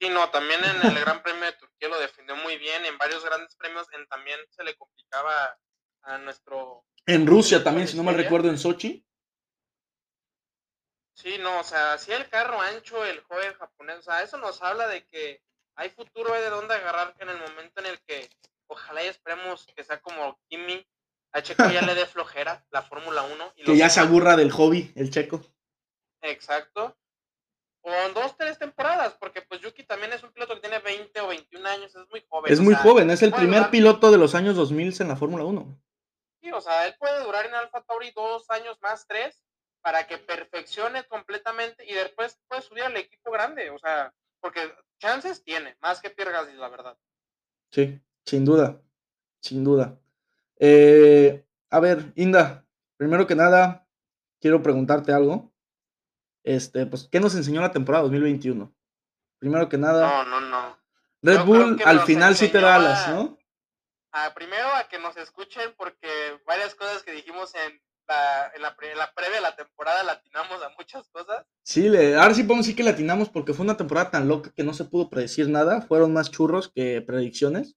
Sí, no, también en el Gran Premio de Turquía lo defendió muy bien, en varios grandes premios en, también se le complicaba a nuestro... En Rusia también, si no mal recuerdo, en Sochi. Sí, no, o sea, sí el carro ancho, el joven japonés, o sea, eso nos habla de que hay futuro hay de dónde agarrar en el momento en el que ojalá y esperemos que sea como Kimi, a Checo ya le dé flojera la Fórmula 1. Y Que ya se aburra del hobby, el checo. Exacto. O en dos, tres temporadas, porque pues Yuki también es un piloto que tiene 20 o 21 años, es muy joven. Es muy sea, joven, es el primer durar- piloto de los años 2000 en la Fórmula 1. Sí, o sea, él puede durar en Alfa Tauri dos años más, tres, para que perfeccione completamente y después puede subir al equipo grande, o sea, porque chances tiene, más que Pierre Gasly, la verdad. Sí, sin duda, sin duda. Eh, a ver, Inda, primero que nada, quiero preguntarte algo. Este, pues, ¿qué nos enseñó la temporada 2021? Primero que nada, No, no, no. Red yo Bull al final sí te da a- alas, ¿no? Ah, primero a que nos escuchen, porque varias cosas que dijimos en la, en la, pre- en la previa de la temporada latinamos a muchas cosas. Sí, le, ahora sí podemos decir que latinamos porque fue una temporada tan loca que no se pudo predecir nada. Fueron más churros que predicciones.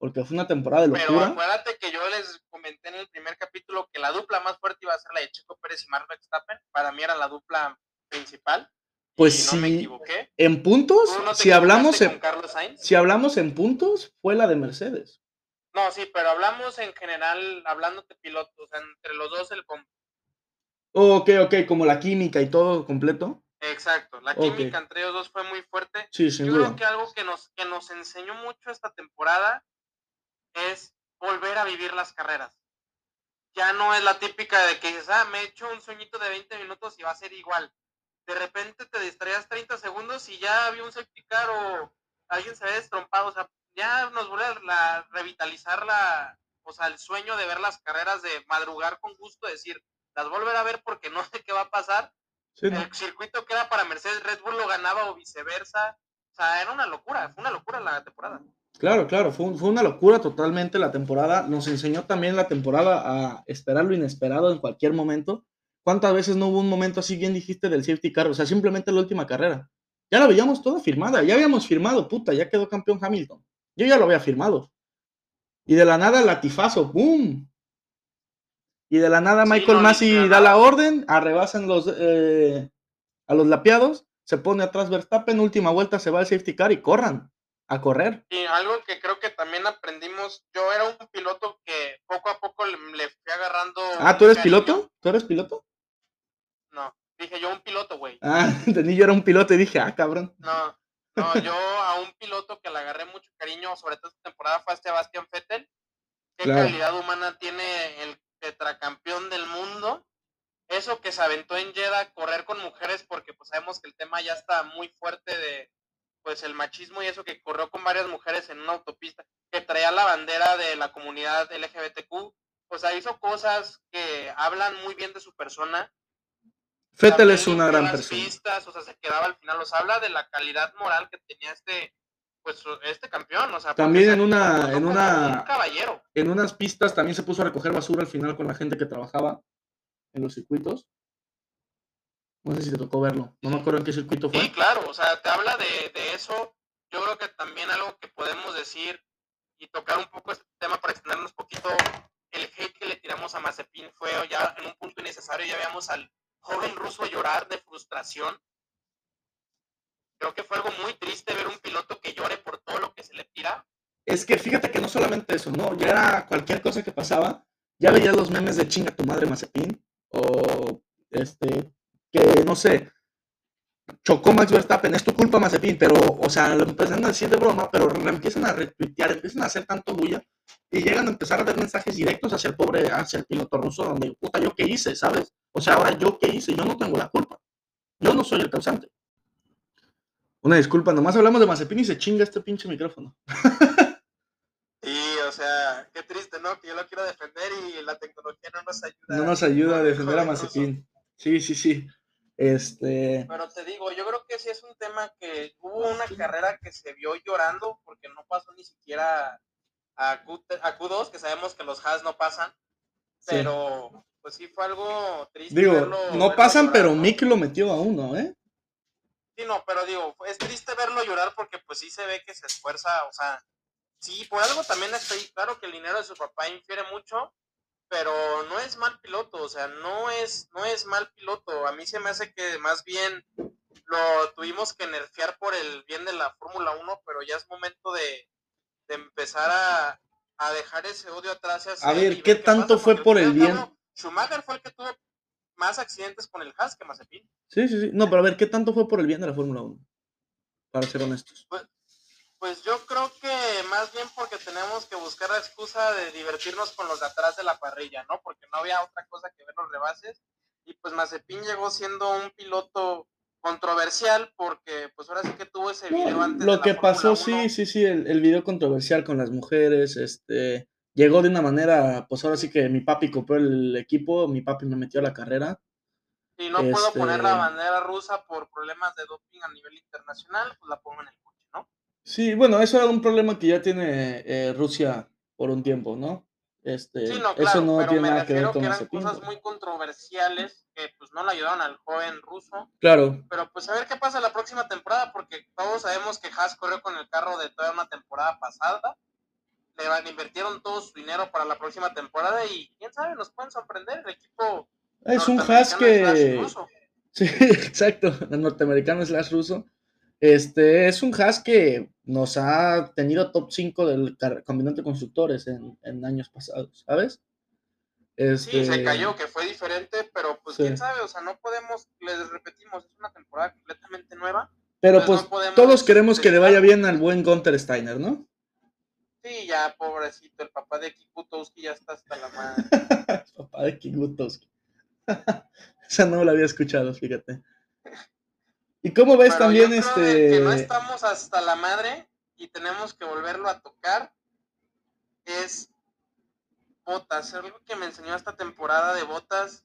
Porque fue una temporada de Pero locura. acuérdate que yo les comenté en el primer capítulo que la dupla más fuerte iba a ser la de Checo Pérez y Max Verstappen. Para mí era la dupla principal. Pues y no me sí. equivoqué. En puntos, ¿Tú no te si hablamos en, con Carlos Sainz? si hablamos en puntos, fue la de Mercedes. No, sí, pero hablamos en general, hablando de pilotos, entre los dos el com- Ok, ok, como la química y todo completo. Exacto, la química entre ellos dos fue muy fuerte. Sí, Yo creo que algo que nos, que nos enseñó mucho esta temporada es volver a vivir las carreras. Ya no es la típica de que dices, ah, me echo un sueñito de 20 minutos y va a ser igual. De repente te distraías 30 segundos y ya había un safety car o alguien se había destrompado. O sea, ya nos vuelve a la- revitalizar la, o sea, el sueño de ver las carreras, de madrugar con gusto, decir, las volver a ver porque no sé qué va a pasar Sí, ¿no? el circuito que era para Mercedes, Red Bull lo ganaba o viceversa. O sea, era una locura, fue una locura la temporada. Claro, claro, fue, un- fue una locura totalmente la temporada. Nos enseñó también la temporada a esperar lo inesperado en cualquier momento. ¿Cuántas veces no hubo un momento así, bien dijiste, del safety car? O sea, simplemente la última carrera. Ya la veíamos toda firmada, ya habíamos firmado, puta, ya quedó campeón Hamilton. Yo ya lo había firmado. Y de la nada, latifazo, ¡boom! Y de la nada, Sí, Michael no, Massey da la orden, arrebasan los, eh, a los lapeados, se pone atrás Verstappen, última vuelta, se va al safety car y corran, a correr. Y algo que creo que también aprendimos, yo era un piloto que poco a poco le, le fui agarrando. Ah, ¿tú eres cariño. piloto? ¿Tú eres piloto? No, dije yo un piloto, güey. Ah, entendí, yo era un piloto y dije, ah, cabrón. No, no, yo a un piloto que le agarré mucho cariño, sobre todo esta temporada, fue a Sebastián Vettel. Qué Claro. calidad humana tiene el tetracampeón del mundo. Eso que se aventó en Jeddah, correr con mujeres, porque pues sabemos que el tema ya está muy fuerte de pues el machismo y eso que corrió con varias mujeres en una autopista, que traía la bandera de la comunidad LGBTQ, o sea, hizo cosas que hablan muy bien de su persona. Fettel es una gran persona. pistas, o sea, se quedaba al final, os habla de la calidad moral que tenía este, pues, este campeón, o sea, También en una- en una- un caballero. En unas pistas también se puso a recoger basura al final con la gente que trabajaba en los circuitos. No sé si te tocó verlo. No me acuerdo en qué circuito fue. Sí, claro, o sea, te habla de, de eso. Yo creo que también algo que podemos decir y tocar un poco este tema para extendernos un poquito, el hate que le tiramos a Mazepin fue ya en un punto innecesario, ya veíamos al joven ruso llorar de frustración. Creo que fue algo muy triste ver un piloto que llore por todo lo que se le tira. Es que fíjate que no solamente eso, ¿no? Ya era cualquier cosa que pasaba. Ya veías los memes de chinga tu madre Mazepin. O este, que no sé. Chocó Max Verstappen, es tu culpa Mazepin, pero, o sea, lo empiezan a decir de broma, pero empiezan a retuitear, empiezan a hacer tanto bulla. y llegan a empezar a dar mensajes directos hacia el pobre, hacia el piloto ruso, donde, puta, ¿yo qué hice? ¿Sabes? O sea, ahora yo qué hice, yo no tengo la culpa. Yo no soy el causante. Una disculpa, nomás hablamos de Mazepin y se chinga este pinche micrófono. Sí, o sea, qué triste, ¿no? Que yo lo quiero defender y la tecnología no nos ayuda. No nos ayuda a defender a Mazepin. Sí, sí, sí. Este. Pero te digo, yo creo que sí es un tema que hubo una carrera que se vio llorando porque no pasó ni siquiera a, Q, a Q2, que sabemos que los Haas no pasan. Pero, pues sí fue algo triste. Digo, no pasan, pero Mick lo metió a uno, ¿eh? Sí, no, pero digo, es triste verlo llorar porque pues sí se ve que se esfuerza, o sea, sí, por algo también estoy claro que el dinero de su papá infiere mucho, pero no es mal piloto, o sea, no es, no es mal piloto. A mí se me hace que más bien lo tuvimos que nerfear por el bien de la Fórmula 1, pero ya es momento de, de empezar a, a, dejar ese odio atrás. A ver, ¿qué tanto fue por el bien? Schumacher fue el que tuvo más accidentes con el Haas que Mazepin. Sí, sí, sí. No, pero a ver, ¿qué tanto fue por el bien de la Fórmula 1? Para ser honestos. Pues, pues yo creo que más bien porque tenemos que buscar la excusa de divertirnos con los de atrás de la parrilla, ¿no? Porque no había otra cosa que ver los rebases. Y pues Mazepin llegó siendo un piloto controversial porque pues ahora sí que tuvo ese video antes. Lo que pasó, sí, sí, sí, el, el, video controversial con las mujeres, este, llegó de una manera, pues ahora sí que mi papi compró el equipo, mi papi me metió a la carrera. Y no este... puedo poner la bandera rusa por problemas de doping a nivel internacional, pues la pongo en el Sí, bueno, eso era un problema que ya tiene eh, Rusia por un tiempo, ¿no? Este, sí, no, claro, eso no tiene nada que ver con que eran cosas muy controversiales que pues no le ayudaron al joven ruso. Claro. Pero pues a ver qué pasa la próxima temporada, porque todos sabemos que Haas corrió con el carro de toda una temporada pasada. Le van, invirtieron todo su dinero para la próxima temporada y quién sabe, nos pueden sorprender. El equipo es un Haas que. Sí, exacto. El norteamericano es slash ruso. Este es un Haas que nos ha tenido top 5 del campeonato de constructores en, en, años pasados, ¿sabes? Este... Sí, se cayó, que fue diferente, pero pues sí. quién sabe, o sea, no podemos, les repetimos, es una temporada completamente nueva. Pero pues no podemos, todos queremos que le vaya bien al buen Gunter Steiner, ¿no? Sí, ya, pobrecito, el papá de Kikutowski ya está hasta la madre. el papá de Kikutowski. Esa no la había escuchado, fíjate. ¿Y cómo ves Pero también yo creo este? que no estamos hasta la madre y tenemos que volverlo a tocar es Botas. Algo que me enseñó esta temporada de Botas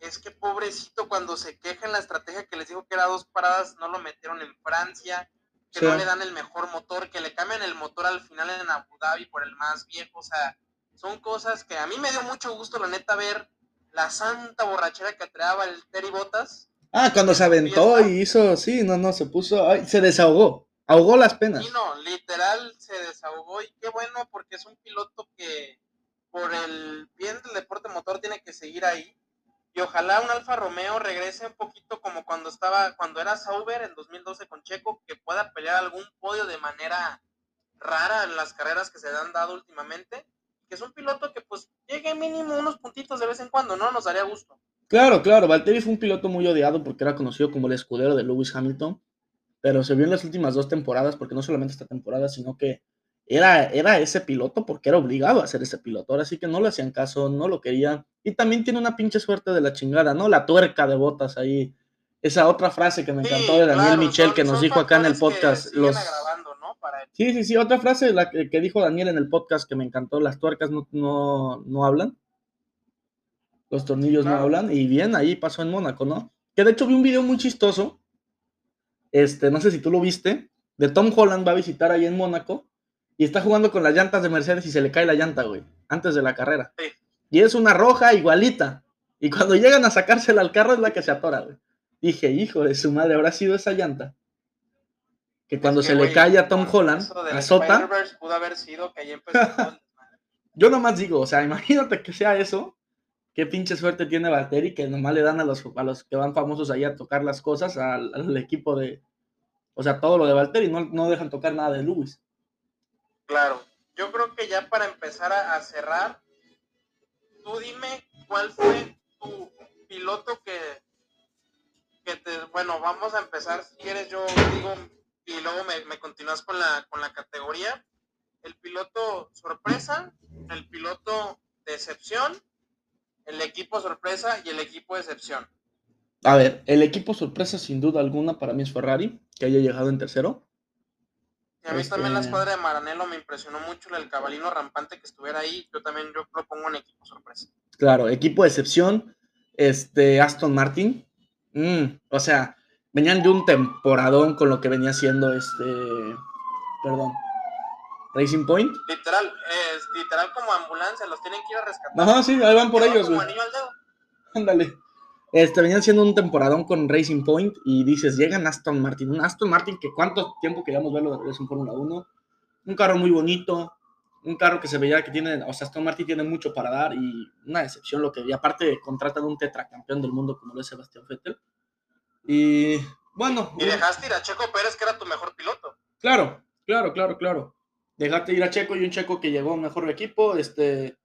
es que pobrecito cuando se queja en la estrategia que les dijo que era dos paradas, no lo metieron en Francia, que Sí. no le dan el mejor motor, que le cambian el motor al final en Abu Dhabi por el más viejo, o sea, son cosas que a mí me dio mucho gusto, la neta, ver la santa borrachera que atraaba el Terry Botas. Ah, cuando se aventó y hizo, sí, no, no, se puso, ay, se desahogó, ahogó las penas. Y no, literal se desahogó y qué bueno porque es un piloto que por el bien del deporte motor tiene que seguir ahí. Y ojalá un Alfa Romeo regrese un poquito como cuando estaba, cuando era Sauber en 2012 con Checo, que pueda pelear algún podio de manera rara en las carreras que se han dado últimamente. Que es un piloto que pues llegue mínimo unos puntitos de vez en cuando, ¿no? Nos daría gusto. Claro, claro, Valtteri fue un piloto muy odiado porque era conocido como el escudero de Lewis Hamilton, pero se vio en las últimas dos temporadas, porque no solamente esta temporada, sino que era, era ese piloto porque era obligado a ser ese piloto. Ahora sí que no le hacían caso, no lo querían. Y también tiene una pinche suerte de la chingada, ¿no? La tuerca de botas ahí. Esa otra frase que me Sí, encantó de Daniel claro, Michel son- que nos dijo acá en el podcast. Los... ¿no? Para. Sí, sí, sí, otra frase la que, que dijo Daniel en el podcast que me encantó, las tuercas no, no, no hablan. Los tornillos no hablan. Y bien, ahí pasó en Mónaco, ¿no? Que de hecho vi un video muy chistoso. Este, no sé si tú lo viste. De Tom Holland va a visitar ahí en Mónaco. Y está jugando con las llantas de Mercedes y se le cae la llanta, güey. Antes de la carrera. Sí. Y es una roja igualita. Y cuando llegan a sacársela al carro es la que se atora, güey. Dije, hijo de su madre, habrá sido esa llanta. Que cuando Es se le cae a Tom Holland, azota. Pudo haber sido que ahí empezó todo el desmadre. Yo nomás digo, o sea, imagínate que sea eso. Qué pinche suerte tiene Valtteri que nomás le dan a los, a los que van famosos ahí a tocar las cosas al, equipo de. O sea, todo lo de Valtteri, no, no dejan tocar nada de Lewis. Claro, yo creo que ya para empezar a, cerrar, tú dime cuál fue tu piloto que, que te, bueno, vamos a empezar, si quieres yo digo, y luego me, me continúas con la, con la categoría. el piloto sorpresa, el piloto de excepción, el equipo sorpresa y el equipo excepción. A ver, el equipo sorpresa sin duda alguna para mí es Ferrari, que haya llegado en tercero. Y a mí también la este escuadra de Maranello me impresionó mucho el cabalino rampante que estuviera ahí. Yo también yo lo pongo en equipo sorpresa. Claro, equipo de excepción, este Aston Martin. Mm, o sea, venían de un temporadón con lo que venía siendo este, perdón, Racing Point. Literal, es literal como ambulancia, los tienen que ir a rescatar. Ajá, sí, ahí van por ellos, güey. Ándale. Este, venían siendo un temporadón con Racing Point y dices, llegan Aston Martin. Un Aston Martin que cuánto tiempo queríamos verlo de regreso en Fórmula 1. Un carro muy bonito, un carro que se veía que tiene, o sea, Aston Martin tiene mucho para dar y una decepción lo que vi. Aparte, contratan un tetracampeón del mundo como lo es Sebastián Vettel. Y bueno. Y dejaste ir a Checo Pérez, que era tu mejor piloto. Claro, claro, claro, claro. Dejaste ir a Checo y un Checo que llegó a un mejor equipo. Este,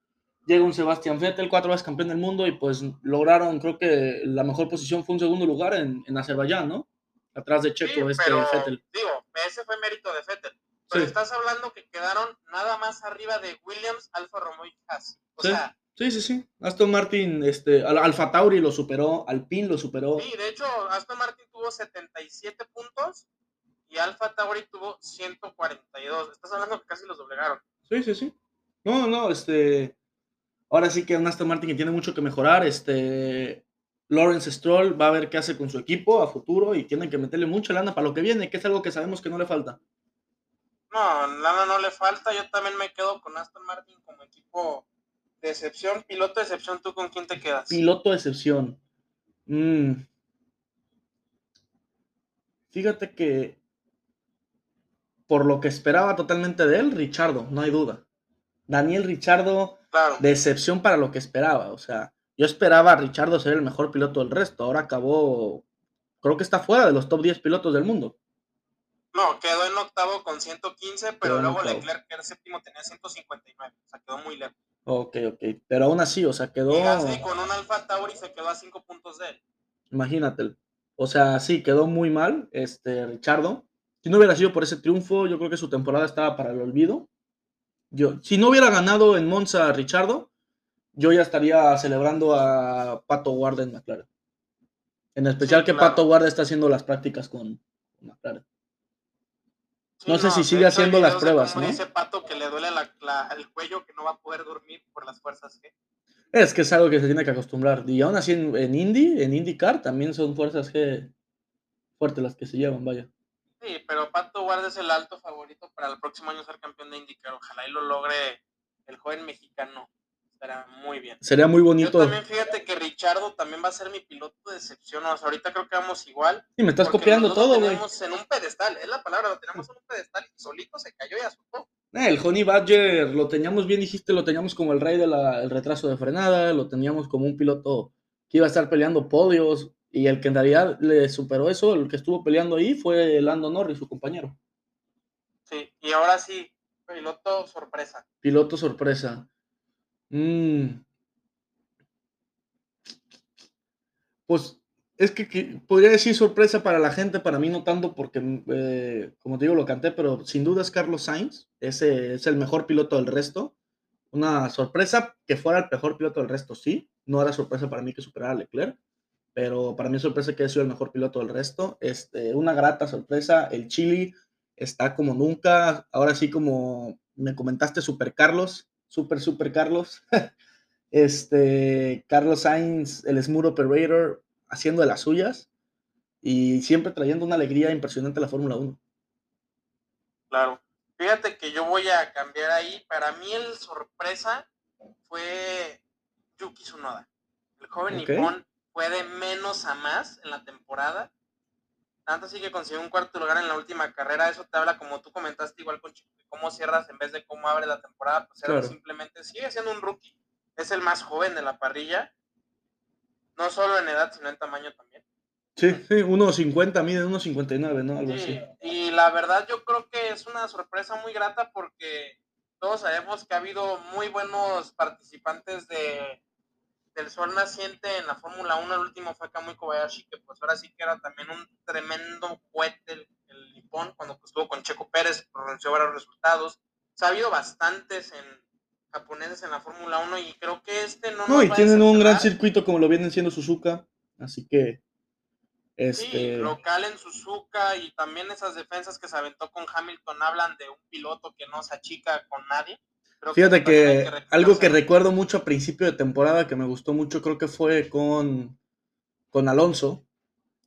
llega un Sebastián Vettel, cuatro veces campeón del mundo, y pues lograron, creo que la mejor posición fue un segundo lugar en, en Azerbaiyán, ¿no? Atrás de Checo, este Vettel. Digo, ese fue mérito de Vettel. Pero estás hablando que quedaron nada más arriba de Williams, Alfa Romeo y Haas. O sí. sea, Sí, sí, sí. Aston Martin, este, Alfa Tauri lo superó, Alpine lo superó. Sí, de hecho, Aston Martin tuvo 77 puntos y Alfa Tauri tuvo 142. Estás hablando que casi los doblegaron. Sí, sí, sí. No, no, este. Ahora sí que un Aston Martin que tiene mucho que mejorar. Este. Lawrence Stroll va a ver qué hace con su equipo a futuro y tienen que meterle mucha lana para lo que viene, que es algo que sabemos que no le falta. No, lana no le falta. Yo también me quedo con Aston Martin como equipo de excepción. Piloto de excepción, ¿tú con quién te quedas? Piloto de excepción. Mm. Fíjate que por lo que esperaba totalmente de él, Richardo, no hay duda. Daniel Richardo, de excepción para lo que esperaba. O sea, yo esperaba a Richardo ser el mejor piloto del resto. Ahora acabó, creo que está fuera de los top 10 pilotos del mundo. No, quedó en octavo con 115, pero luego Leclerc, que era séptimo, tenía 159. O sea, quedó muy lejos. Ok, ok. Pero aún así, o sea, quedó. Y con un Alfa Tauri se quedó a 5 puntos de él. Imagínate. O sea, sí, quedó muy mal, este, Richardo. Si no hubiera sido por ese triunfo, yo creo que su temporada estaba para el olvido. Yo, si no hubiera ganado en Monza Richardo, yo ya estaría celebrando a Pato Ward en McLaren. En especial que Pato Ward está haciendo las prácticas con, McLaren. no, sé si sigue haciendo las pruebas, ¿no? Dice Pato que le duele el cuello, que no va a poder dormir por las fuerzas G. Es que es algo que se tiene que acostumbrar. Y aún así en, en Indy, en IndyCar, también son fuerzas G fuertes las que se llevan, vaya. Sí, pero Pato Ward es el alto favorito para el próximo año ser campeón de IndyCar. Ojalá y lo logre el joven mexicano. Estará muy bien. Sería muy bonito. Yo también fíjate que Richardo también va a ser mi piloto de excepción. O sea, ahorita creo que vamos igual. Sí, me estás copiando todo, güey. Lo tenemos en un pedestal, es la palabra, lo tenemos en un pedestal y solito se cayó y azotó. Eh, el Honey Badger lo teníamos bien, dijiste, lo teníamos como el rey del retraso de frenada, lo teníamos como un piloto que iba a estar peleando podios, y el que en realidad le superó eso, el que estuvo peleando ahí, fue Lando Norris, su compañero. Sí, y ahora sí, piloto sorpresa. Piloto sorpresa. Mm. Pues es que, podría decir sorpresa para la gente, para mí no tanto porque, eh, como te digo, lo canté, pero sin duda es Carlos Sainz, ese es el mejor piloto del resto. Una sorpresa que fuera el mejor piloto del resto, sí. No era sorpresa para mí que superara a Leclerc pero para mí es sorpresa que haya sido el mejor piloto del resto. Este, una grata sorpresa, el Chili está como nunca, ahora sí como me comentaste, Super Carlos, Super Super Carlos, este, Carlos Sainz, el Smooth Operator, haciendo de las suyas y siempre trayendo una alegría impresionante a la Fórmula 1. Claro. Fíjate que yo voy a cambiar ahí. Para mí el sorpresa fue Yuki Tsunoda. El joven nipón fue de menos a más en la temporada. Tanto así que consiguió un cuarto lugar en la última carrera. Eso te habla, como tú comentaste, igual con Chico, cómo cierras en vez de cómo abre la temporada. Pues simplemente sigue siendo un rookie. Es el más joven de la parrilla. No solo en edad, sino en tamaño también. Sí, sí, 1.50, mide 1.59, ¿no? Algo así. Y la verdad yo creo que es una sorpresa muy grata porque todos sabemos que ha habido muy buenos participantes de, del sol naciente en la Fórmula 1, el último fue Kamui Kobayashi, que pues ahora sí que era también un tremendo cohete el, el cuando pues, estuvo con Checo Pérez, pronunció varios resultados. ha habido bastantes en japoneses en la Fórmula 1 y creo que este no No, nos y va a tienen un gran circuito como lo vienen siendo Suzuka, así que Sí, este local en Suzuka y también esas defensas que se aventó con Hamilton hablan de un piloto que no se achica con nadie. Creo Fíjate que algo que recuerdo mucho a principio de temporada que me gustó mucho, creo que fue con, con Alonso.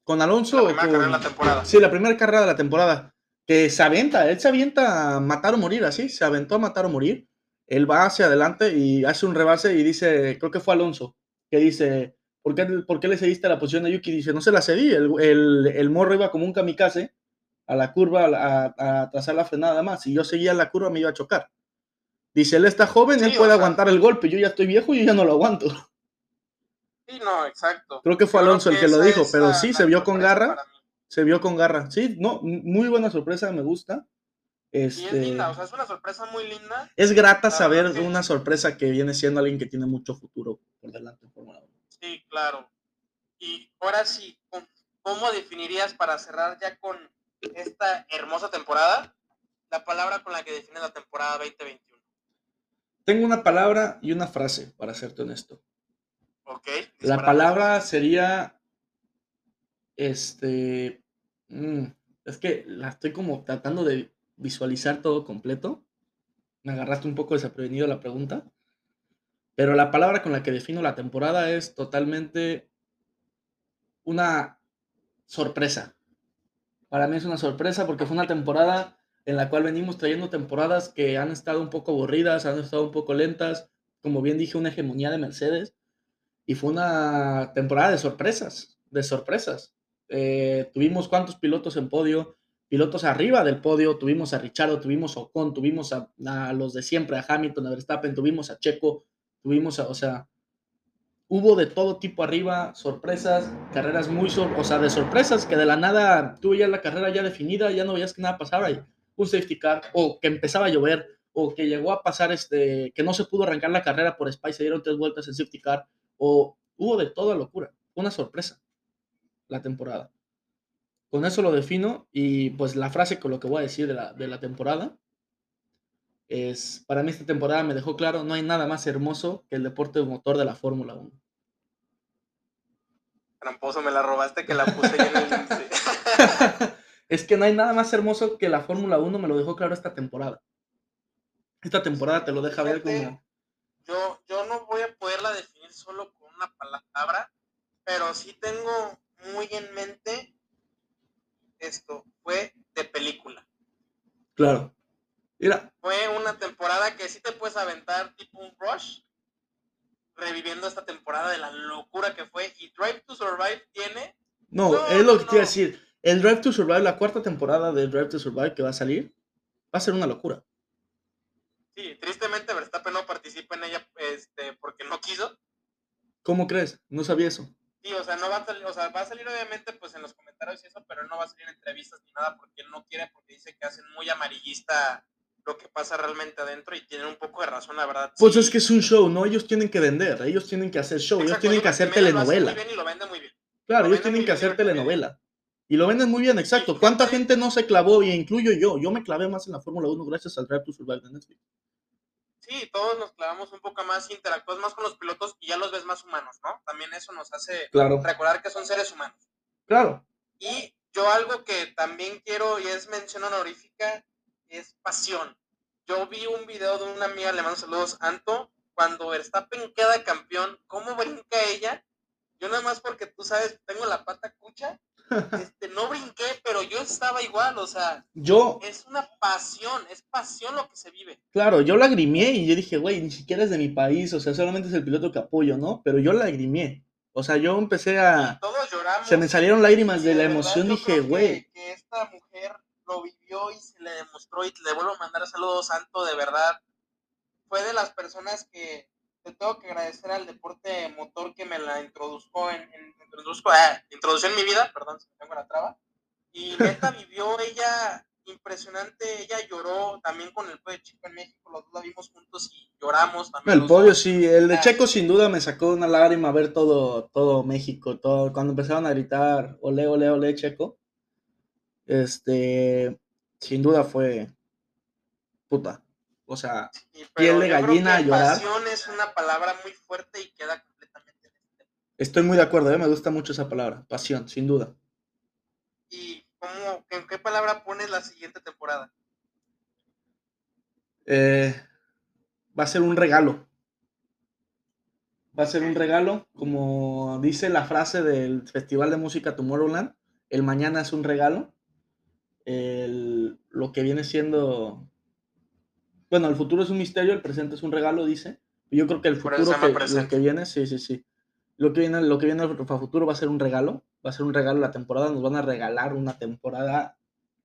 Con Alonso. La primera con- carrera de la temporada. Sí, la primera carrera de la temporada. Que se aventa, él se avienta a matar o morir, así, se aventó a matar o morir. Él va hacia adelante y hace un rebase y dice, creo que fue Alonso, que dice, ¿por qué, por qué le cediste la posición a Yuki? Dice, no se la cedí, el, el, el morro iba como un kamikaze a la curva, a, a, a trazar la frenada nada más. Si yo seguía la curva me iba a chocar. Dice, él está joven, Sí, él puede sea- aguantar el golpe, yo ya estoy viejo y yo ya no lo aguanto. Sí, no, exacto. Creo que fue Yo Alonso el que lo dijo, pero sí, se vio con garra. Se vio con garra. Sí, no, muy buena sorpresa, me gusta. Y es Este, linda, o sea, es una sorpresa muy linda. es grata saber una sorpresa que viene siendo alguien que tiene mucho futuro por delante en Fórmula 1. Sí, claro. Y ahora sí, ¿cómo- ¿cómo definirías para cerrar ya con esta hermosa temporada la palabra con la que defines la temporada 2021? Tengo una palabra y una frase, para serte honesto. ¿Ok? La palabra sería, este, mm, es que la estoy como tratando de visualizar todo completo. Me agarraste un poco desprevenido la pregunta. Pero la palabra con la que defino la temporada es totalmente una sorpresa. Para mí es una sorpresa porque fue una temporada en la cual venimos trayendo temporadas que han estado un poco aburridas, han estado un poco lentas. Como bien dije, una hegemonía de Mercedes. Y fue una temporada de sorpresas, de sorpresas. Eh, tuvimos cuántos pilotos en podio, pilotos arriba del podio, tuvimos a Richardo, tuvimos a Ocon, tuvimos a, los de siempre, a Hamilton, a Verstappen, tuvimos a Checo, tuvimos a, o sea, hubo de todo tipo arriba, sorpresas, carreras muy, o sea, de sorpresas que de la nada tuve ya la carrera ya definida, ya no veías que nada pasaba y un safety car, o que empezaba a llover, o que llegó a pasar este, que no se pudo arrancar la carrera por Spice, se dieron tres vueltas en safety car, o hubo de toda locura, una sorpresa la temporada. Con eso lo defino y pues la frase con lo que voy a decir de la, de la temporada es, para mí esta temporada me dejó claro, no hay nada más hermoso que el deporte motor de la Fórmula 1. Tramposo, me la robaste que la puse en el. es que no hay nada más hermoso que la Fórmula 1, me lo dejó claro esta temporada. Esta temporada te lo deja ver como... Yo, yo no voy a poderla definir solo con una palabra, pero sí tengo muy en mente esto. Fue de película. Claro. Mira, Fue una temporada que sí te puedes aventar tipo un rush, reviviendo esta temporada de la locura que fue. Y Drive to Survive tiene no, No, es lo que no, te iba a no. decir. El Drive to Survive, la cuarta temporada de Drive to Survive que va a salir, va a ser una locura. Sí, tristemente Verstappen no participa en ella este, porque no quiso. ¿Cómo crees? No sabía eso. Sí, o sea, no va a salir, o sea, va a salir obviamente pues en los comentarios y eso, pero no va a salir en entrevistas ni nada porque él no quiere, porque dice que hacen muy amarillista lo que pasa realmente adentro y tienen un poco de razón, la verdad. Pues sí. es que es un show, ¿no? Ellos tienen que vender, ellos tienen que hacer show, ellos tienen que hacer lo telenovela. Muy bien y lo vende muy bien. Claro, lo ellos tienen que hacer telenovela. Y lo venden muy bien, exacto. ¿Cuánta gente no se clavó? Y incluyo yo. Yo me clavé más en la Fórmula 1 gracias al Drive to Survive de Netflix. Sí, todos nos clavamos un poco más, interactúas más con los pilotos y ya los ves más humanos, ¿no? También eso nos hace Claro, recordar que son seres humanos. claro. Y yo algo que también quiero y es mención honorífica es pasión. Yo vi un video de una amiga, le mando saludos, Anto, cuando Verstappen queda campeón, ¿cómo brinca ella? Yo nada más porque tú sabes, tengo la pata cucha, este, no brinqué, pero yo estaba igual, o sea, Yo, es una pasión, es pasión lo que se vive. claro, yo lagrimié y yo dije, güey, ni siquiera es de mi país, o sea, solamente es el piloto que apoyo, ¿no? Pero yo lagrimié. O sea, yo empecé a... Todos lloramos. Se me salieron lágrimas de la verdad emoción, dije, que- güey, Que, esta mujer lo vivió y se le demostró y le vuelvo a mandar saludos, Santo, de verdad. Fue de las personas que te tengo que agradecer al deporte motor que me la introduzco en, en- introduzco, ah, introdució en mi vida, perdón, se me tengo la traba. Y neta vivió ella impresionante, ella lloró también con el podio chico en México, los dos la vimos juntos y lloramos también. el podio sí, el de Ah. Checo sin duda me sacó una lágrima ver todo, todo México, todo, cuando empezaron a gritar, ole, ole, ole, Checo. Este, sin duda fue, puta, o sea, Sí, piel de gallina a llorar. Pasión es una palabra muy fuerte y queda completamente. Estoy muy de acuerdo, ¿eh? me gusta mucho esa palabra, pasión, sin duda. ¿Y cómo, en qué palabra pones la siguiente temporada? Eh, va a ser un regalo. Va a ser un regalo, como dice la frase del Festival de Música Tomorrowland, el mañana es un regalo. El- lo que viene siendo, bueno, el futuro es un misterio, el presente es un regalo, dice. Yo creo que el futuro que, lo que viene, sí, sí, sí. Lo que viene, lo que viene al futuro va a ser un regalo, va a ser un regalo la temporada, nos van a regalar una temporada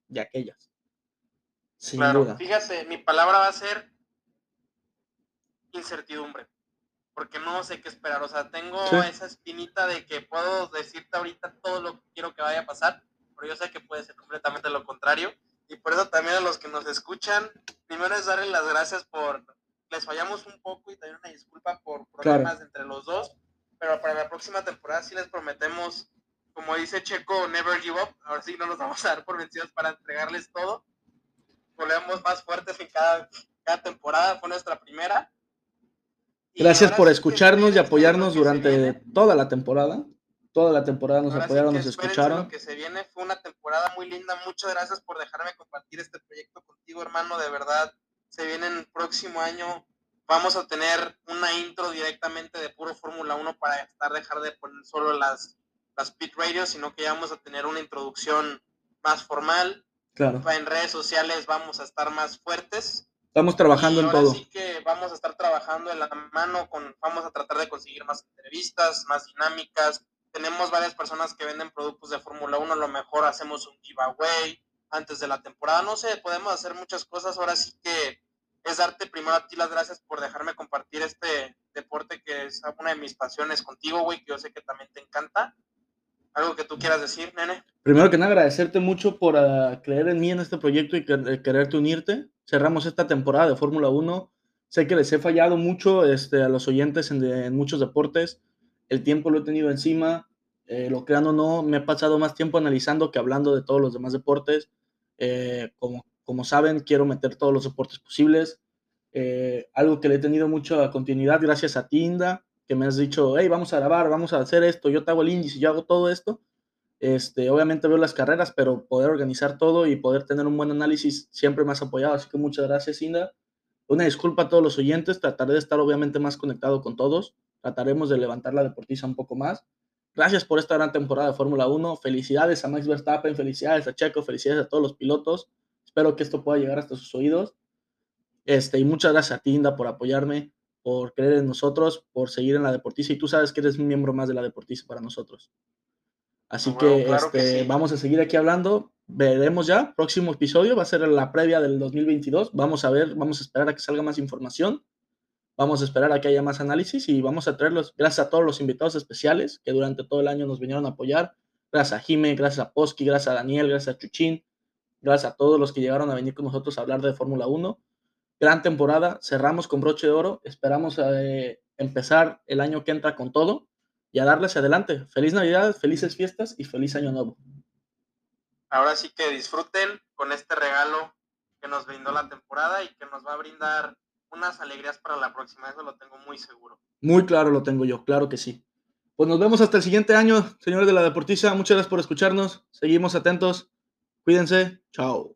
de aquellas. Sin claro, duda. fíjate, mi palabra va a ser incertidumbre. Porque no sé qué esperar. O sea, tengo Sí. esa espinita de que puedo decirte ahorita todo lo que quiero que vaya a pasar, pero yo sé que puede ser completamente lo contrario. Y por eso también a los que nos escuchan, primero es darles las gracias por, les fallamos un poco y también una disculpa por problemas entre los dos, pero para la próxima temporada sí les prometemos, como dice Checo, never give up, ahora sí no nos vamos a dar por vencidos para entregarles todo. Volvemos más fuertes en cada, cada temporada, fue nuestra primera. Y Gracias por sí escucharnos y apoyarnos durante toda la temporada. Toda la temporada nos Ahora sí apoyaron, que nos escucharon. Lo que se viene fue una temporada muy linda. Muchas gracias por dejarme compartir este proyecto contigo, hermano. De verdad, se viene el próximo año. Vamos a tener una intro directamente de puro Fórmula 1 para estar dejar de poner solo las, las pit radios, sino que ya vamos a tener una introducción más formal. Claro. En redes sociales vamos a estar más fuertes. Estamos trabajando Y en ahora todo. sí que vamos a estar trabajando en la mano con, vamos a tratar de conseguir más entrevistas, más dinámicas. Tenemos varias personas que venden productos de Fórmula 1, a lo mejor hacemos un giveaway antes de la temporada, no sé, podemos hacer muchas cosas. Ahora sí que es darte primero a ti las gracias por dejarme compartir este deporte que es una de mis pasiones contigo, güey, que yo sé que también te encanta. ¿Algo que tú quieras decir, nene? Primero que nada, agradecerte mucho por uh, creer en mí en este proyecto y quer quererte unirte. Cerramos esta temporada de Fórmula 1. Sé que les he fallado mucho este, a los oyentes en, de, en, muchos deportes. El tiempo lo he tenido encima. Eh, lo crean o no, me he pasado más tiempo analizando que hablando de todos los demás deportes. Eh, como, como saben, quiero meter todos los deportes posibles. Eh, algo que le he tenido mucho a continuidad gracias a Tinda, que me has dicho, hey, vamos a grabar, vamos a hacer esto, yo te hago el índice, yo hago todo esto. Este, obviamente veo las carreras, pero poder organizar todo y poder tener un buen análisis siempre me has apoyado, así que muchas gracias, Inda. Una disculpa a todos los oyentes, trataré de estar obviamente más conectado con todos, trataremos de levantar la deportiza un poco más. Gracias por esta gran temporada de Fórmula 1, felicidades a Max Verstappen, felicidades a Checo, felicidades a todos los pilotos, espero que esto pueda llegar hasta sus oídos. Este, y muchas gracias a Tinda por apoyarme, por creer en nosotros, por seguir en la deportiza, y tú sabes que eres un miembro más de la deportiza para nosotros. Así bueno, que, claro este, que sí. vamos a seguir aquí hablando. Veremos ya. Próximo episodio va a ser la previa del 2022. Vamos a ver, vamos a esperar a que salga más información. Vamos a esperar a que haya más análisis y vamos a traerlos. Gracias a todos los invitados especiales que durante todo el año nos vinieron a apoyar. Gracias a Jime, gracias a Posky, gracias a Daniel, gracias a Chuchín. Gracias a todos los que llegaron a venir con nosotros a hablar de Fórmula 1. Gran temporada. Cerramos con broche de oro. Esperamos eh, empezar el año que entra con todo y a darles adelante. Feliz Navidad, felices fiestas y feliz Año Nuevo. Ahora sí que disfruten con este regalo que nos brindó la temporada y que nos va a brindar unas alegrías para la próxima, eso lo tengo muy seguro. Muy claro lo tengo yo, claro que sí. Pues nos vemos hasta el siguiente año, señores de la Deportiza. Muchas gracias por escucharnos. Seguimos atentos. Cuídense. Chao.